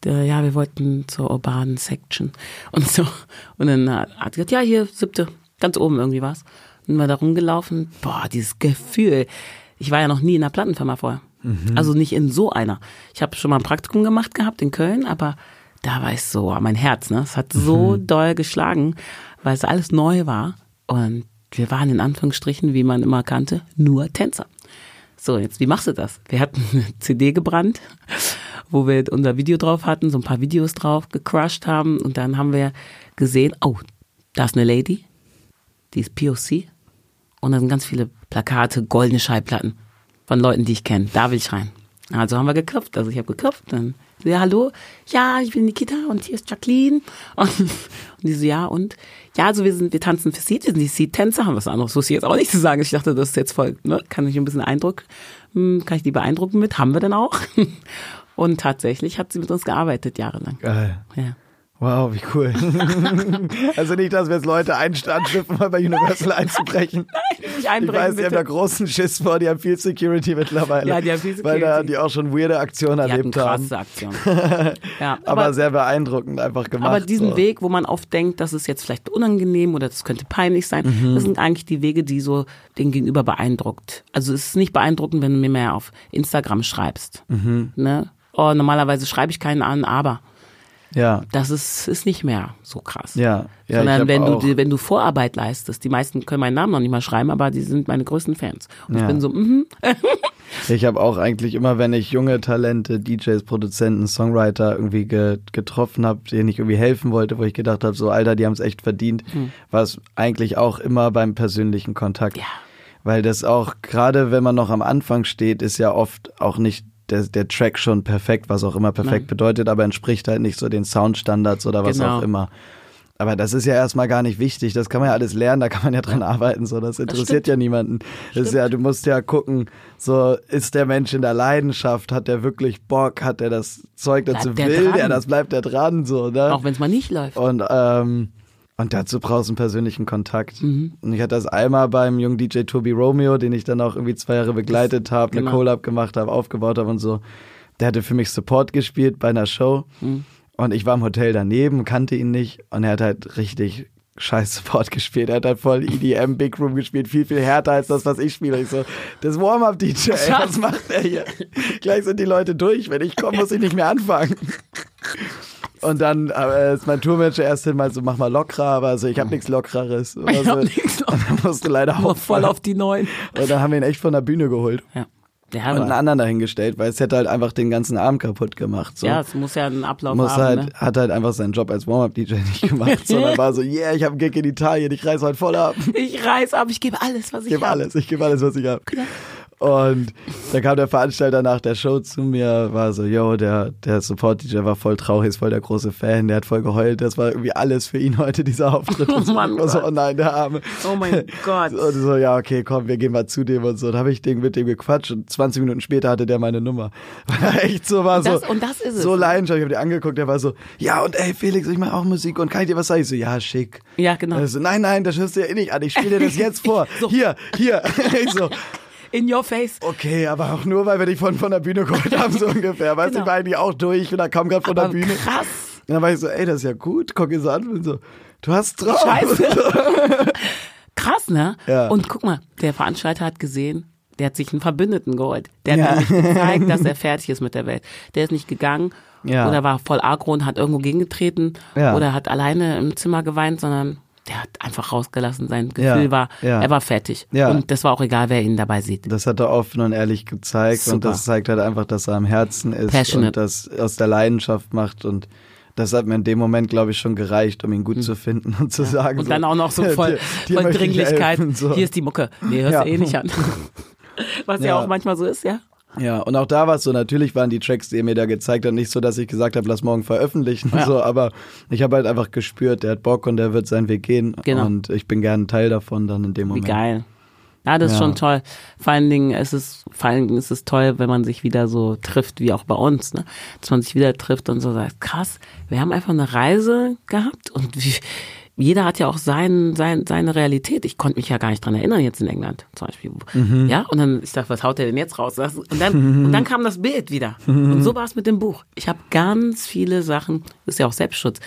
der, ja, wir wollten zur urbanen Section und so. Und dann hat sie gesagt, ja, hier, siebte, ganz oben irgendwie was. Und war da rumgelaufen, boah, dieses Gefühl. Ich war ja noch nie in einer Plattenfirma vorher. Also nicht in so einer. Ich habe schon mal ein Praktikum gemacht gehabt in Köln, aber da war ich so, mein Herz, ne? Es hat so doll geschlagen, weil es alles neu war. Und wir waren in Anführungsstrichen, wie man immer kannte, nur Tänzer. So, jetzt, wie machst du das? Wir hatten eine CD gebrannt, wo wir unser Video drauf hatten, so ein paar Videos drauf gecrushed haben. Und dann haben wir gesehen, oh, da ist eine Lady, die ist POC. Und da sind ganz viele Plakate, goldene Schallplatten von Leuten, die ich kenne. Da will ich rein. Also haben wir geköpft. Also ich habe geköpft. Dann, so, ja, hallo. Ja, ich bin Nikita und hier ist Jacqueline. Und, [LAUGHS] und die so, ja, und? Ja, also wir sind, wir tanzen für Seed. Wir sind die Seed-Tänzer. Haben was anderes wusste ich jetzt auch nicht zu sagen. Ich dachte, das ist jetzt voll, ne? Kann ich ein bisschen Eindruck, hm, kann ich die beeindrucken mit? Haben wir dann auch. Und tatsächlich hat sie mit uns gearbeitet, jahrelang. Geil. Ja. Wow, wie cool. [LAUGHS] also nicht, dass wir jetzt Leute anschiffen, mal bei Universal einzubrechen. Nein, nicht einbrechen, Ich weiß, die bitte. haben da großen Schiss vor, die haben viel Security mittlerweile. Ja, die haben viel Weil da Security. die auch schon weirde Aktionen Die erlebt haben. krasse Aktionen. [LAUGHS] ja, Aber, aber, sehr beeindruckend einfach gemacht. aber diesen so. Weg, wo man oft denkt, das ist jetzt vielleicht unangenehm oder das könnte peinlich sein, Mhm. das sind eigentlich die Wege, die so den Gegenüber beeindruckt. Also es ist nicht beeindruckend, wenn du mir mehr auf Instagram schreibst. Mhm. Ne? Oh, normalerweise schreibe ich keinen an, aber Ja, das ist, ist nicht mehr so krass. ja. ja Sondern wenn du, auch, die- wenn du Vorarbeit leistest, die meisten können meinen Namen noch nicht mal schreiben, aber die sind meine größten Fans. Und Ja. ich bin so, mhm. [LAUGHS] Ich habe auch eigentlich immer, wenn ich junge Talente, DJs, Produzenten, Songwriter irgendwie ge getroffen habe, denen ich irgendwie helfen wollte, wo ich gedacht habe, so Alter, die haben es echt verdient, war es eigentlich auch immer beim persönlichen Kontakt. Ja. Weil das auch, gerade wenn man noch am Anfang steht, ist ja oft auch nicht der, der Track schon perfekt, was auch immer perfekt Nein. bedeutet, aber entspricht halt nicht so den Soundstandards oder was Genau. auch immer. Aber das ist ja erstmal gar nicht wichtig. Das kann man ja alles lernen, da kann man ja dran arbeiten. So, das interessiert stimmt. ja niemanden. Das ist ja, du musst ja gucken, so ist der Mensch in der Leidenschaft, hat der wirklich Bock, hat er das Zeug dazu, Bleibt der will dran? der, das bleibt der dran, so, ne? Auch wenn es mal nicht läuft. Und, ähm, und dazu brauchst du einen persönlichen Kontakt. Mhm. Und ich hatte das einmal beim jungen DJ Tobi Romeo, den ich dann auch irgendwie zwei Jahre begleitet habe, eine genau. Collab gemacht habe, aufgebaut habe und so. Der hatte für mich Support gespielt bei einer Show. Mhm. Und ich war im Hotel daneben, kannte ihn nicht. Und er hat halt richtig scheiß Support [LAUGHS] gespielt. Er hat halt voll EDM Big Room gespielt, viel, viel härter als das, was ich spiele. Ich so, das Warm-Up-DJ, was macht er hier? Gleich sind die Leute durch. Wenn ich komme, muss ich nicht mehr anfangen. [LAUGHS] Und dann äh, ist mein Tourmanager erst mal so, mach mal lockerer, aber also ich habe nichts Lockereres. [LAUGHS] Ich hab Also, nichts [LAUGHS] Und dann musste leider auch voll auf die Neuen. [LAUGHS] Und dann haben wir ihn echt von der Bühne geholt. Ja. Ja, Und einen anderen dahingestellt, weil es hätte halt einfach den ganzen Abend kaputt gemacht. So. ja, es muss ja einen Ablauf muss haben. halt, ne? hat halt einfach seinen Job als Warm-Up-DJ nicht gemacht, sondern war so, yeah, ich habe einen Gig in Italien, ich reiß heute voll ab. Ich reiß ab, ich gebe alles, was Ich ich gebe hab. alles, ich gebe alles, was ich habe. Und dann kam der Veranstalter nach der Show zu mir, war so, yo, der, der Support-DJ war voll traurig, ist voll der große Fan, der hat voll geheult, das war irgendwie alles für ihn heute, dieser Auftritt. [LAUGHS] Und so, Mann, ich war so, Gott. oh nein, der Arme. Oh mein Gott. Und so, ja, okay, komm, wir gehen mal zu dem und so. Da habe ich den, mit dem gequatscht und 20 Minuten später hatte der meine Nummer. [LAUGHS] Weil er echt so war, so, Das- und das ist es. so leidenschaftlich. Ich habe den angeguckt, der war so, ja, und ey, Felix, ich mache auch Musik und kann ich dir was sagen? Ich so, ja, schick. Ja, genau. So, nein, nein, das hörst du ja eh nicht an. Ich spiele dir das [LAUGHS] jetzt vor. So. Hier, hier. Ich so, In your face. okay, aber auch nur, weil wir dich von, von der Bühne geholt haben, so ungefähr. Weißt du, Genau. ich war eigentlich auch durch, ich bin da kaum gerade von Aber der Bühne. krass. Und dann war ich so, ey, das ist ja gut, guck ihn so an und so, du hast drauf. Scheiße. [LAUGHS] Krass, ne? Ja. Und guck mal, der Veranstalter hat gesehen, der hat sich einen Verbündeten geholt. Der hat Ja. gezeigt, dass er [LAUGHS] fertig ist mit der Welt. Der ist nicht gegangen Ja. oder war voll agro und hat irgendwo gegengetreten Ja. oder hat alleine im Zimmer geweint, sondern der hat einfach rausgelassen. Sein Gefühl Ja. war, Ja. er war fertig. Ja. Und das war auch egal, wer ihn dabei sieht. Das hat er offen und ehrlich gezeigt und Super. das zeigt halt einfach, dass er am Herzen ist Passionate. und das aus der Leidenschaft macht und das hat mir in dem Moment, glaube ich, schon gereicht, um ihn gut zu finden und zu sagen. Hm. Und so, dann auch noch so [LAUGHS] voll, dir voll möchte ich Dringlichkeit. helfen, so. Hier ist die Mucke. Nee, hörst Ja. du eh nicht an. [LAUGHS] Was ja. Ja. auch manchmal so ist, ja. Ja, und auch da war es so, natürlich waren die Tracks, die er mir da gezeigt hat, nicht so, dass ich gesagt habe, lass morgen veröffentlichen, Ja. so, aber ich habe halt einfach gespürt, der hat Bock und der wird seinen Weg gehen Genau. und ich bin gern ein Teil davon dann in dem Wie Moment. geil. Ja, das ist Ja. schon toll. Vor allen Dingen ist es, vor allen Dingen ist es toll, wenn man sich wieder so trifft, wie auch bei uns, ne? Dass man sich wieder trifft und so sagt, krass, wir haben einfach eine Reise gehabt und wie, jeder hat ja auch sein, sein, seine Realität. Ich konnte mich ja gar nicht dran erinnern, jetzt in England zum Beispiel. Mhm. Ja, und dann, ich dachte, was haut der denn jetzt raus? Und dann, und dann kam das Bild wieder. Und so war es mit dem Buch. Ich habe ganz viele Sachen, das ist ja auch Selbstschutz.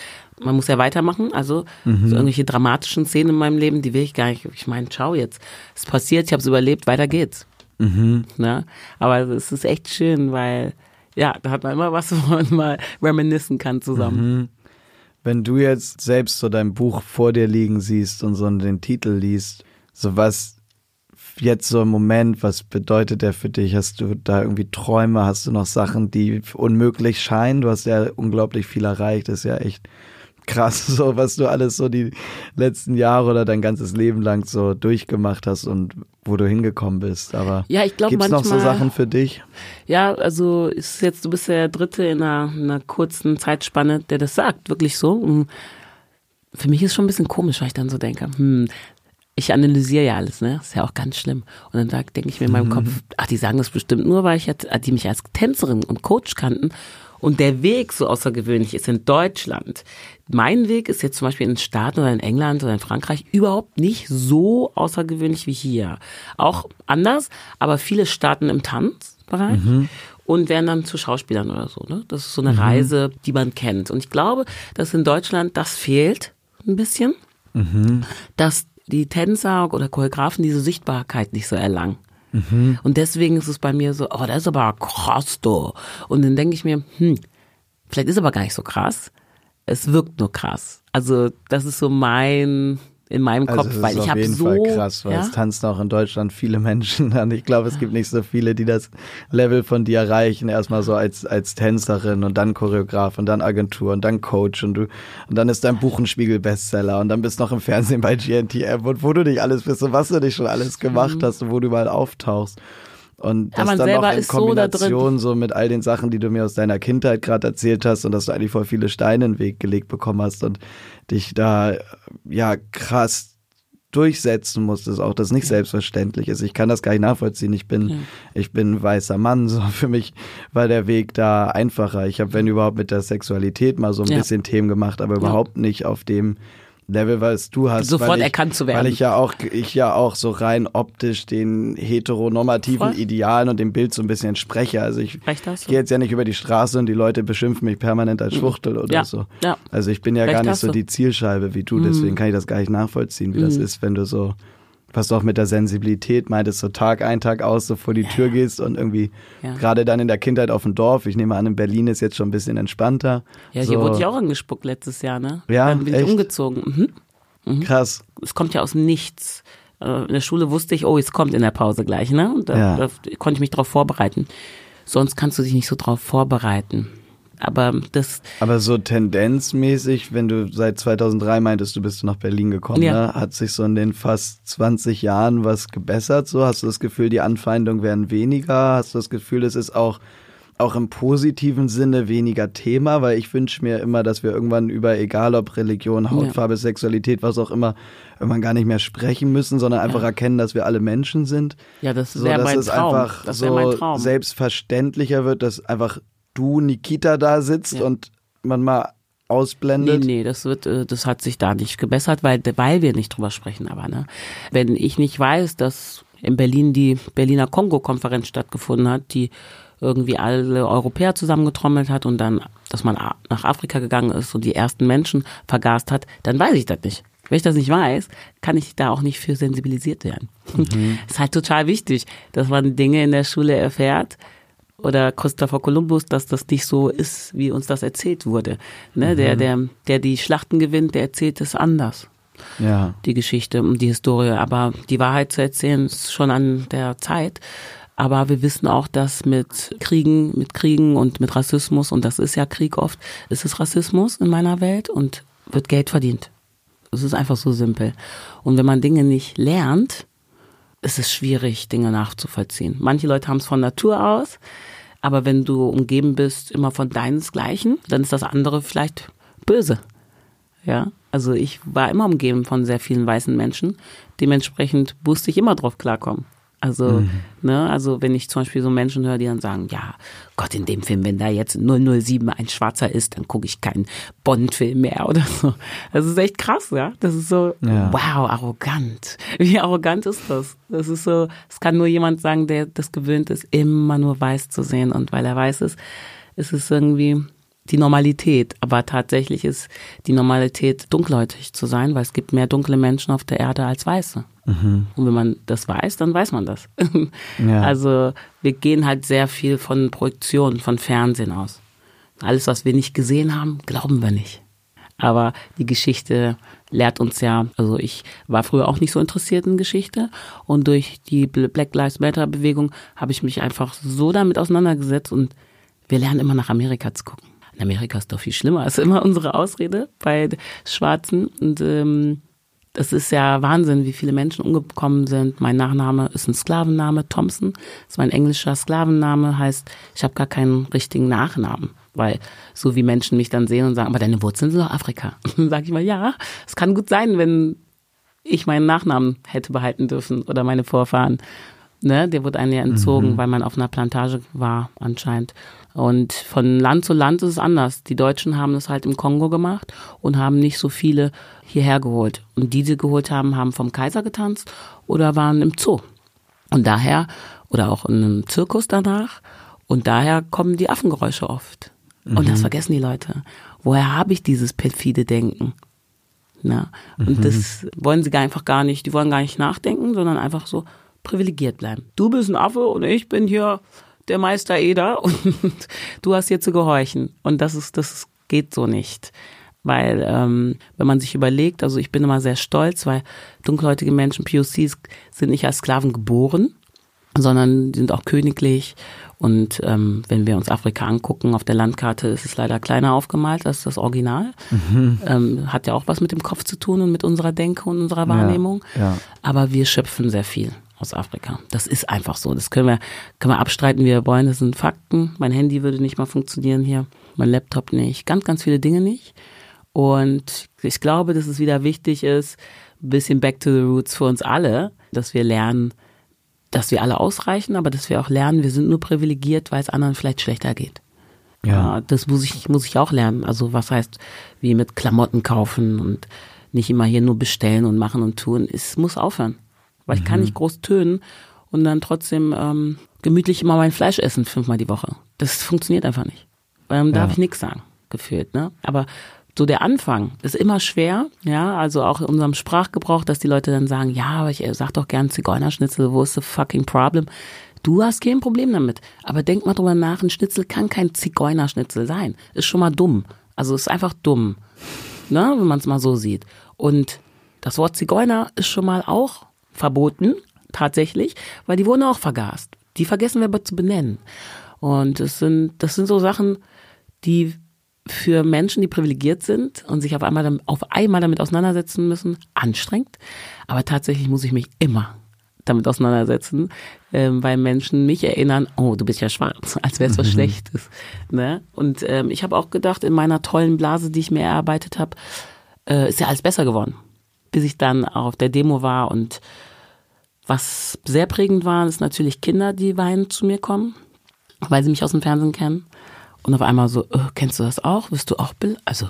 Man muss ja weitermachen. Also Mhm. so irgendwelche dramatischen Szenen in meinem Leben, die will ich gar nicht. Ich meine, schau jetzt, es passiert, ich habe es überlebt, weiter geht's. Mhm. Ne? Aber es ist echt schön, weil ja, da hat man immer was, [LAUGHS] wo man mal reminiszen kann zusammen. Wenn du jetzt selbst so dein Buch vor dir liegen siehst und so den Titel liest, so was jetzt so im Moment, was bedeutet der für dich? Hast du da irgendwie Träume? Hast du noch Sachen, die unmöglich scheinen? Du hast ja unglaublich viel erreicht. Ist ja echt krass, [LAUGHS] so was du alles so die letzten Jahre oder dein ganzes Leben lang so durchgemacht hast und wo du hingekommen bist. Aber Ja, ich glaube noch so Sachen für dich? Ja, also ist jetzt, du bist der Dritte in einer, in einer kurzen Zeitspanne, der das sagt, wirklich so. Und Für mich ist schon ein bisschen komisch, weil ich dann so denke, hm, ich analysiere ja alles, ne? Ist ja auch ganz schlimm. Und dann sag- denke ich mir in meinem Kopf, ach, die sagen das bestimmt nur, weil ich jetzt, die mich als Tänzerin und Coach kannten Und der Weg so außergewöhnlich ist in Deutschland. Mein Weg ist jetzt zum Beispiel in den Staaten oder in England oder in Frankreich überhaupt nicht so außergewöhnlich wie hier. Auch anders, aber viele starten im Tanzbereich. Mhm und werden dann zu Schauspielern oder so. Ne? Das ist so eine mhm. Reise, die man kennt. Und ich glaube, dass in Deutschland das fehlt ein bisschen, mhm. dass die Tänzer oder Choreografen diese Sichtbarkeit nicht so erlangen. Mhm. Und deswegen ist es bei mir so, oh, das ist aber krass, du. Und dann denke ich mir, hm, vielleicht ist aber gar nicht so krass. Es wirkt nur krass. Also das ist so mein in meinem also Kopf, weil ich habe so Fall krass, weil ja? es tanzen auch in Deutschland viele [LAUGHS] Menschen an. Ich glaube, es gibt nicht so viele, die das Level von dir erreichen. Erstmal so als als Tänzerin und dann Choreograf und dann Agentur und dann Coach und du und dann ist dein Buch ein Spiegel-Bestseller und dann bist du noch im Fernsehen bei GNTM und wo du dich alles bist und was du dich schon alles gemacht hast und wo du mal auftauchst. Und das dann noch in Kombination so, so, mit all den Sachen, die du mir aus deiner Kindheit gerade erzählt hast und dass du eigentlich voll viele Steine in den Weg gelegt bekommen hast und dich da ja krass durchsetzen musstest, auch das nicht selbstverständlich ist. Ich kann das gar nicht nachvollziehen. Ich bin, ja. ich bin ein weißer Mann. [LAUGHS] So für mich war der Weg da einfacher. Ich habe, wenn überhaupt, mit der Sexualität mal so ein ja. bisschen Themen gemacht, aber überhaupt nicht auf dem Level, was du hast. Sofort ich, erkannt zu werden. Weil ich ja auch, ich ja auch so rein optisch den heteronormativen Voll. Idealen und dem Bild so ein bisschen entspreche. Also ich, ich gehe jetzt ja nicht über die Straße und die Leute beschimpfen mich permanent als mhm. Schwuchtel oder ja. so. Ja. Also ich bin ja Recht gar nicht so die Zielscheibe wie du, deswegen mhm. kann ich das gar nicht nachvollziehen, wie mhm. das ist, wenn du so was du auch mit der Sensibilität meintest, so Tag ein, Tag aus, so vor die Tür gehst und irgendwie ja. gerade dann in der Kindheit auf dem Dorf, ich nehme an, in Berlin ist jetzt schon ein bisschen entspannter. Ja, so. hier wurde ich auch angespuckt letztes Jahr, ne? Ja, Dann bin ich umgezogen. Mhm. Mhm. Krass. Es kommt ja aus dem Nichts. Äh, in der Schule wusste ich, oh, es kommt in der Pause gleich, ne? Und da, ja. da konnte ich mich drauf vorbereiten. Sonst kannst du dich nicht so drauf vorbereiten. Aber das. Aber so tendenzmäßig, wenn du seit 2003 meintest, du bist nach Berlin gekommen, ja. ne? hat sich so in den fast 20 Jahren was gebessert? So hast du das Gefühl, die Anfeindungen werden weniger? Hast du das Gefühl, es ist auch auch im positiven Sinne weniger Thema, weil ich wünsche mir immer, dass wir irgendwann über, egal ob Religion, Hautfarbe, ja. Sexualität, was auch immer, irgendwann gar nicht mehr sprechen müssen, sondern einfach ja. erkennen, dass wir alle Menschen sind. Ja, das wäre so, mein Traum. einfach das so mein Traum. selbstverständlicher wird, dass einfach du, Nikita, da sitzt ja. und man mal ausblendet? Nee, nee, das wird, äh, das hat sich da nicht gebessert, weil, weil wir nicht drüber sprechen, aber, ne. Wenn ich nicht weiß, dass in Berlin die Berliner Kongo-Konferenz stattgefunden hat, die irgendwie alle Europäer zusammengetrommelt hat und dann, dass man nach Afrika gegangen ist und die ersten Menschen vergast hat, dann weiß ich das nicht. Wenn ich das nicht weiß, kann ich da auch nicht für sensibilisiert werden. Mhm. [LAUGHS] ist halt total wichtig, dass man Dinge in der Schule erfährt, oder Christopher Columbus, dass das nicht so ist, wie uns das erzählt wurde. Ne? Mhm. Der, der, der die Schlachten gewinnt, der erzählt es anders. Ja. Die Geschichte und die Historie. Aber die Wahrheit zu erzählen ist schon an der Zeit. Aber wir wissen auch, dass mit Kriegen, mit Kriegen und mit Rassismus, und das ist ja Krieg oft, ist es Rassismus in meiner Welt und wird Geld verdient. Es ist einfach so simpel. Und wenn man Dinge nicht lernt, ist es schwierig, Dinge nachzuvollziehen. Manche Leute haben es von Natur aus, aber wenn du umgeben bist immer von deinesgleichen, dann ist das andere vielleicht böse. Ja, also ich war immer umgeben von sehr vielen weißen Menschen. Dementsprechend musste ich immer drauf klarkommen. Also, mhm. ne, also wenn ich zum Beispiel so Menschen höre, die dann sagen, ja, Gott, in dem Film, wenn da jetzt 007 ein Schwarzer ist, dann gucke ich keinen Bond-Film mehr oder so. Das ist echt krass, ja. Das ist so, ja. wow, arrogant. Wie arrogant ist das? Das ist so, es kann nur jemand sagen, der das gewöhnt ist, immer nur weiß zu sehen. Und weil er weiß ist, ist es irgendwie die Normalität. Aber tatsächlich ist die Normalität, dunkelhäutig zu sein, weil es gibt mehr dunkle Menschen auf der Erde als Weiße. Mhm. Und wenn man das weiß, dann weiß man das. [LAUGHS] Ja. Also wir gehen halt sehr viel von Projektionen, von Fernsehen aus. Alles, was wir nicht gesehen haben, glauben wir nicht. Aber die Geschichte lehrt uns ja, also ich war früher auch nicht so interessiert in Geschichte und durch die Black Lives Matter Bewegung habe ich mich einfach so damit auseinandergesetzt und wir lernen immer nach Amerika zu gucken. In Amerika ist doch viel schlimmer, ist immer unsere Ausrede bei Schwarzen und ähm, das ist ja Wahnsinn, wie viele Menschen umgekommen sind. Mein Nachname ist ein Sklavenname, Thompson. Das ist mein englischer Sklavenname, heißt, ich habe gar keinen richtigen Nachnamen. Weil so wie Menschen mich dann sehen und sagen, aber deine Wurzeln sind doch Afrika. [LAUGHS] Dann sage ich mal, ja, es kann gut sein, wenn ich meinen Nachnamen hätte behalten dürfen oder meine Vorfahren. Ne, der wurde einem ja entzogen, Mhm. weil man auf einer Plantage war anscheinend. Und von Land zu Land ist es anders. Die Deutschen haben es halt im Kongo gemacht und haben nicht so viele hierher geholt. Und die, die geholt haben, haben vom Kaiser getanzt oder waren im Zoo. Und daher, oder auch in einem Zirkus danach. Und daher kommen die Affengeräusche oft. Und das vergessen die Leute. Woher habe ich dieses perfide Denken? Na, und das wollen sie gar einfach gar nicht, die wollen gar nicht nachdenken, sondern einfach so privilegiert bleiben. Du bist ein Affe und ich bin hier der Meister Eder [LAUGHS] und du hast hier zu gehorchen. Und das ist, das geht so nicht. Weil, ähm, wenn man sich überlegt, also ich bin immer sehr stolz, weil dunkelhäutige Menschen, POCs, sind nicht als Sklaven geboren, sondern sind auch königlich. Und ähm, wenn wir uns Afrika angucken, auf der Landkarte ist es leider kleiner aufgemalt als das Original. Ähm, hat ja auch was mit dem Kopf zu tun und mit unserer Denke und unserer Wahrnehmung. ja. Aber wir schöpfen sehr viel aus Afrika. Das ist einfach so. Das können wir, können wir abstreiten, wie wir wollen. Das sind Fakten. Mein Handy würde nicht mal funktionieren hier. Mein Laptop nicht. Ganz, ganz viele Dinge nicht. Und ich glaube, dass es wieder wichtig ist, ein bisschen back to the roots für uns alle, dass wir lernen, dass wir alle ausreichen, aber dass wir auch lernen, wir sind nur privilegiert, weil es anderen vielleicht schlechter geht. Ja. das muss ich, muss ich auch lernen. Also was heißt, wie mit Klamotten kaufen und nicht immer hier nur bestellen und machen und tun. Es muss aufhören. Weil ich kann nicht groß tönen und dann trotzdem ähm, gemütlich immer mein Fleisch essen, fünfmal die Woche. Das funktioniert einfach nicht. Ähm, darf Ja. ich nichts sagen, gefühlt. Ne? Aber so der Anfang ist immer schwer, ja, also auch in unserem Sprachgebrauch, dass die Leute dann sagen, ja, aber ich äh, sag doch gern Zigeunerschnitzel, wo ist the fucking problem? Du hast kein Problem damit. Aber denk mal drüber nach, ein Schnitzel kann kein Zigeunerschnitzel sein. Ist schon mal dumm. Also ist einfach dumm. Ne, wenn man es mal so sieht. Und das Wort Zigeuner ist schon mal auch verboten, tatsächlich, weil die wurden auch vergast. Die vergessen wir aber zu benennen. Und das sind, das sind so Sachen, die für Menschen, die privilegiert sind und sich auf einmal, auf einmal damit auseinandersetzen müssen, anstrengend. Aber tatsächlich muss ich mich immer damit auseinandersetzen, ähm, weil Menschen mich erinnern, oh, du bist ja schwarz, [LAUGHS] als wäre es was Schlechtes. Ne? Und ähm, ich habe auch gedacht, in meiner tollen Blase, die ich mir erarbeitet habe, äh, ist ja alles besser geworden. Bis ich dann auf der Demo war und was sehr prägend war, ist natürlich Kinder, die weinend zu mir kommen, weil sie mich aus dem Fernsehen kennen. Und auf einmal so, äh, kennst du das auch? Bist du auch Bill? Also,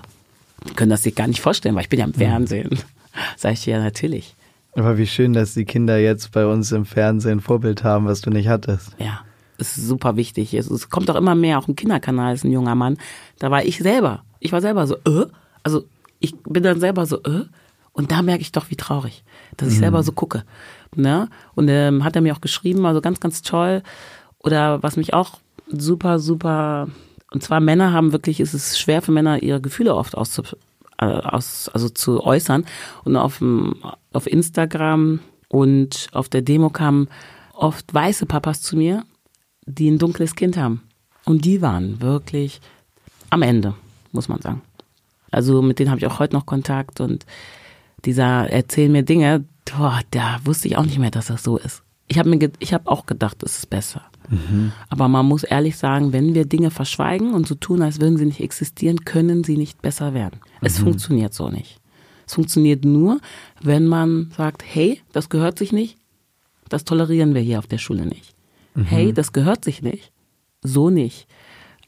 die können das sich gar nicht vorstellen, weil ich bin ja im Fernsehen. [LAUGHS] Sag ich dir ja natürlich. Aber wie schön, dass die Kinder jetzt bei uns im Fernsehen ein Vorbild haben, was du nicht hattest. Ja, es ist super wichtig. Es, es kommt auch immer mehr, auch im Kinderkanal ist ein junger Mann. Da war ich selber. Ich war selber so, äh? Also ich bin dann selber so, äh? Und da merke ich doch, wie traurig, dass ich selber so gucke. Ne? Und ähm, hat er mir auch geschrieben, also ganz, ganz toll. Oder was mich auch super, super, und zwar Männer haben wirklich, es ist schwer für Männer, ihre Gefühle oft auszu, äh, aus, also zu äußern. Und auf, auf Instagram und auf der Demo kamen oft weiße Papas zu mir, die ein dunkles Kind haben. Und die waren wirklich am Ende, muss man sagen. Also mit denen habe ich auch heute noch Kontakt und dieser erzählen mir Dinge, boah, da wusste ich auch nicht mehr, dass das so ist. Ich habe mir, ge- ich habe auch gedacht, es ist besser. Aber man muss ehrlich sagen, wenn wir Dinge verschweigen und so tun, als würden sie nicht existieren, können sie nicht besser werden. Es funktioniert so nicht. Es funktioniert nur, wenn man sagt, hey, das gehört sich nicht, das tolerieren wir hier auf der Schule nicht. Hey, das gehört sich nicht, so nicht.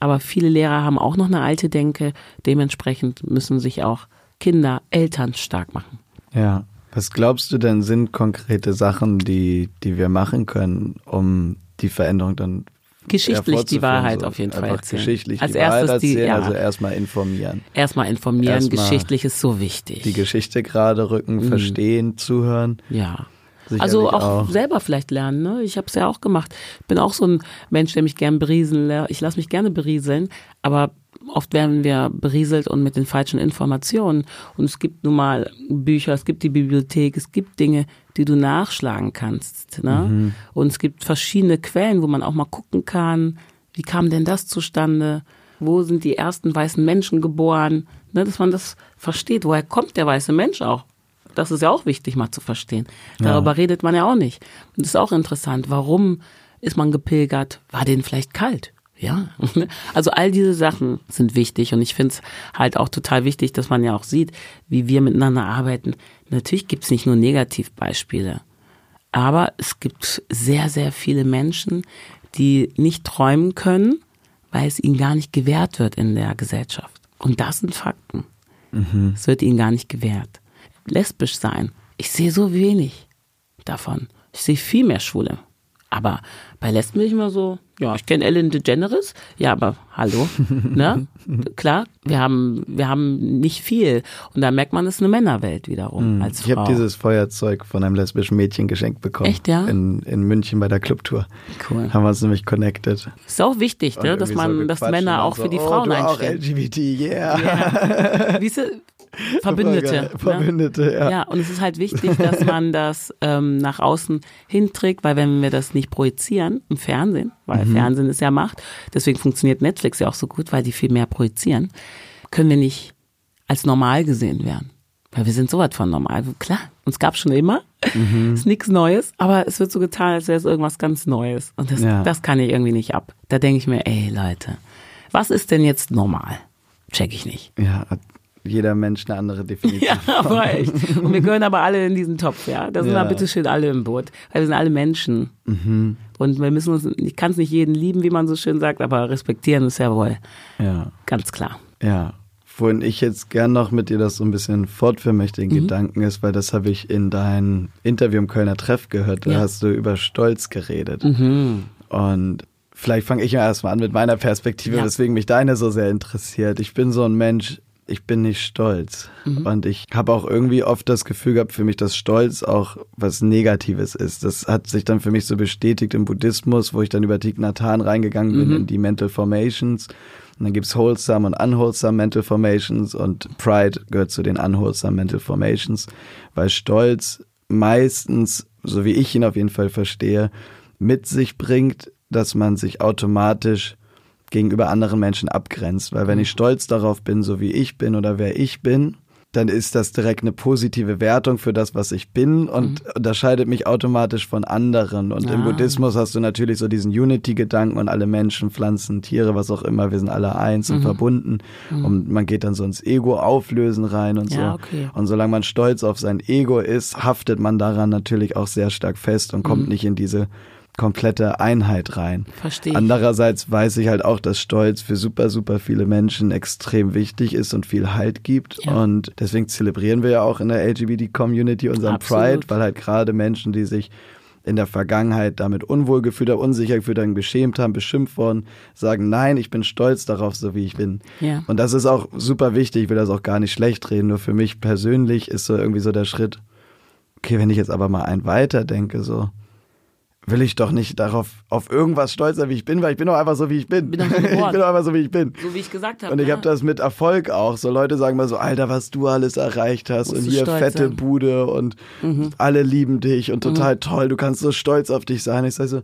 Aber viele Lehrer haben auch noch eine alte Denke, dementsprechend müssen sich auch Kinder, Eltern stark machen. Ja. Was glaubst du denn sind konkrete Sachen, die, die wir machen können, um die Veränderung dann Geschichtlich die? Wahrheit So auf jeden Fall erzählen. Geschichtlich Als die Wahrheit erstes die- erzählen, ja. also erstmal informieren. Erstmal informieren, Erstmal geschichtlich ist so wichtig. Die Geschichte gerade rücken, Mhm. verstehen, zuhören. Ja. Sicherlich Also auch, auch. selber vielleicht lernen, ne? Ich habe es ja auch gemacht. Bin auch so ein Mensch, der mich gern berieseln lässt. Ich lasse mich gerne berieseln, aber oft werden wir berieselt und mit den falschen Informationen. Und es gibt nun mal Bücher, es gibt die Bibliothek, es gibt Dinge, die du nachschlagen kannst. Ne? Mhm. Und es gibt verschiedene Quellen, wo man auch mal gucken kann, wie kam denn das zustande? Wo sind die ersten weißen Menschen geboren? Ne, dass man das versteht. Woher kommt der weiße Mensch auch? Das ist ja auch wichtig mal zu verstehen. Darüber redet man ja auch nicht. Und das ist auch interessant. Warum ist man gepilgert? War denen vielleicht kalt? Ja. [LAUGHS] Also all diese Sachen sind wichtig und ich finde es halt auch total wichtig, dass man ja auch sieht, wie wir miteinander arbeiten. Natürlich gibt es nicht nur Negativbeispiele, Aber es gibt sehr, sehr viele Menschen, die nicht träumen können, weil es ihnen gar nicht gewährt wird in der Gesellschaft. Und das sind Fakten. Mhm. Es wird ihnen gar nicht gewährt. Lesbisch sein. Ich sehe so wenig davon. Ich sehe viel mehr Schwule. Aber bei Lesben bin ich immer so, ja, ich kenne Ellen DeGeneres. Ja, aber hallo, [LAUGHS] ne? Klar, wir haben, wir haben nicht viel. Und da merkt man, es ist eine Männerwelt wiederum mhm. als Frau. Ich habe dieses Feuerzeug von einem lesbischen Mädchen geschenkt bekommen. Echt, ja? In, in München bei der Clubtour. Cool. Haben wir uns nämlich connected. Ist auch wichtig, ne, dass man, so dass Männer auch so, für die oh, Frauen du einstehen. Auch LGBT, yeah. yeah. [LAUGHS] Wie Verbündete. Ne? Verbündete, ja. Ja, und es ist halt wichtig, dass [LAUGHS] man das ähm, nach außen hinträgt, weil wenn wir das nicht projizieren im Fernsehen, weil mhm. Fernsehen ist ja Macht, deswegen funktioniert Netflix ja auch so gut, weil die viel mehr projizieren, können wir nicht als normal gesehen werden. Weil wir sind so was von normal. Klar, uns gab schon immer. Mhm. [LAUGHS] Ist nichts Neues, aber es wird so getan, als wäre es irgendwas ganz Neues. Und das, ja. das kann ich irgendwie nicht ab. Da denke ich mir, ey Leute, was ist denn jetzt normal? Check ich nicht. Ja, jeder Mensch eine andere Definition. Ja, aber echt. Und wir gehören aber alle in diesen Topf, ja. Da sind ja. wir bitte schön alle im Boot. Weil wir sind alle Menschen. Mhm. Und wir müssen uns, ich kann es nicht jeden lieben, wie man so schön sagt, aber respektieren ist ja wohl. Ja. Ganz klar. Ja. Wohin ich jetzt gern noch mit dir das so ein bisschen fortführen möchte, den mhm. Gedanken ist, weil das habe ich in deinem Interview im Kölner Treff gehört, da ja. hast du über Stolz geredet. Mhm. Und vielleicht fange ich ja erstmal an mit meiner Perspektive, ja. weswegen mich deine so sehr interessiert. Ich bin so ein Mensch, ich bin nicht stolz. Mhm. Und ich habe auch irgendwie oft das Gefühl gehabt für mich, dass Stolz auch was Negatives ist. Das hat sich dann für mich so bestätigt im Buddhismus, wo ich dann über Thich Nhat Hanh reingegangen bin mhm. in die Mental Formations. Und dann gibt's Wholesome und Unwholesome Mental Formations und Pride gehört zu den Unwholesome Mental Formations, weil Stolz meistens, so wie ich ihn auf jeden Fall verstehe, mit sich bringt, dass man sich automatisch gegenüber anderen Menschen abgrenzt. Weil wenn ich stolz darauf bin, so wie ich bin oder wer ich bin, dann ist das direkt eine positive Wertung für das, was ich bin und mhm. unterscheidet mich automatisch von anderen. Und ah. im Buddhismus hast du natürlich so diesen Unity-Gedanken und alle Menschen, Pflanzen, Tiere, was auch immer, wir sind alle eins mhm. und verbunden. Mhm. Und man geht dann so ins Ego-Auflösen rein und ja, so. Okay. Und solange man stolz auf sein Ego ist, haftet man daran natürlich auch sehr stark fest und kommt mhm. nicht in diese komplette Einheit rein. Verstehe. Andererseits weiß ich halt auch, dass Stolz für super, super viele Menschen extrem wichtig ist und viel Halt gibt. Ja. Und deswegen zelebrieren wir ja auch in der LGBT-Community unseren Absolut. Pride, weil halt gerade Menschen, die sich in der Vergangenheit damit unwohl gefühlt haben, unsicher gefühlt haben, beschämt haben, beschimpft worden, sagen, nein, ich bin stolz darauf, so wie ich bin. Ja. Und das ist auch super wichtig, ich will das auch gar nicht schlecht reden, nur für mich persönlich ist so irgendwie so der Schritt, okay, wenn ich jetzt aber mal ein weiter denke, so, will ich doch nicht darauf auf irgendwas stolz sein, wie ich bin, weil ich bin doch einfach so, wie ich bin. bin [LAUGHS] ich bin doch einfach so, wie ich bin. So wie ich gesagt habe. Und ich ja. habe das mit Erfolg auch. So Leute sagen mal so, Alter, was du alles erreicht hast Musst und hier fette sein. Bude und mhm. alle lieben dich und total mhm. toll. Du kannst so stolz auf dich sein. Ich sage so,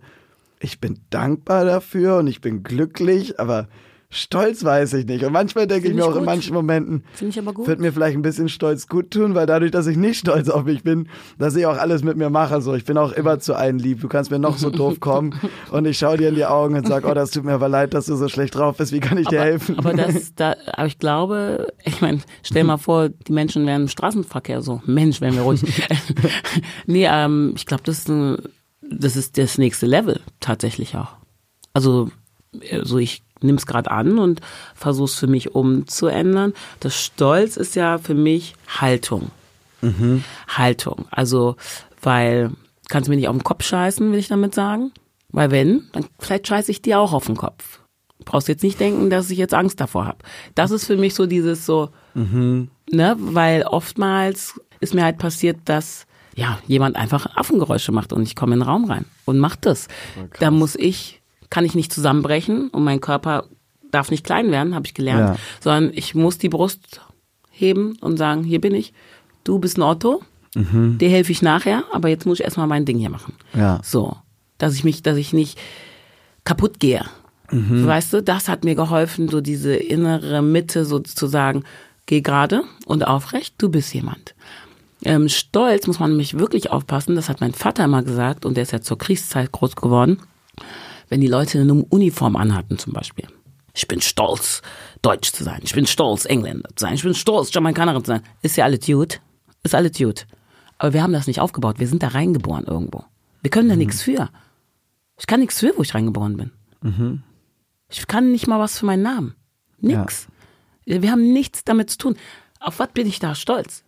ich bin dankbar dafür und ich bin glücklich, aber Stolz weiß ich nicht. Und manchmal denke ich mir auch gut. in manchen Momenten, ich aber gut. wird mir vielleicht ein bisschen Stolz gut tun, weil dadurch, dass ich nicht stolz auf mich bin, dass ich auch alles mit mir mache. So, ich bin auch immer zu einem lieb. Du kannst mir noch so doof kommen [LAUGHS] und ich schaue dir in die Augen und sage, oh, das tut mir aber leid, dass du so schlecht drauf bist. Wie kann ich dir aber, helfen? Aber das, [LAUGHS] da, aber ich glaube, ich meine, stell mal vor, die Menschen wären im Straßenverkehr so. Mensch, wären wir ruhig. [LAUGHS] nee, ähm, ich glaube, das ist ein, das ist das nächste Level tatsächlich auch. Also, also ich nimm es gerade an und versuche es für mich umzuändern. Das Stolz ist ja für mich Haltung. Mhm. Haltung. Also, weil, kannst du mir nicht auf den Kopf scheißen, will ich damit sagen. Weil wenn, dann vielleicht scheiße ich dir auch auf den Kopf. Du brauchst jetzt nicht denken, dass ich jetzt Angst davor habe. Das ist für mich so dieses so, mhm. ne, weil oftmals ist mir halt passiert, dass ja, jemand einfach Affengeräusche macht und ich komme in den Raum rein und macht das. Oh, da muss ich kann ich nicht zusammenbrechen und mein Körper darf nicht klein werden, habe ich gelernt, ja. sondern ich muss die Brust heben und sagen, hier bin ich, du bist ein Otto, mhm. dir helfe ich nachher, aber jetzt muss ich erstmal mein Ding hier machen. Ja. So, dass ich mich, dass ich nicht kaputt gehe. Mhm. Weißt du, das hat mir geholfen, so diese innere Mitte so zu sagen, geh gerade und aufrecht, du bist jemand. Ähm, Stolz muss man nämlich wirklich aufpassen, das hat mein Vater immer gesagt und der ist ja zur Kriegszeit groß geworden wenn die Leute eine Uniform anhatten zum Beispiel. Ich bin stolz, Deutsch zu sein. Ich bin stolz, Engländer zu sein. Ich bin stolz, Jamaikanerin zu sein. Ist ja alles gut. Ist alles gut. Aber wir haben das nicht aufgebaut. Wir sind da reingeboren irgendwo. Wir können da nichts für. Ich kann nichts für, wo ich reingeboren bin. Mhm. Ich kann nicht mal was für meinen Namen. Nix. Wir haben nichts damit zu tun. Auf was bin ich da stolz?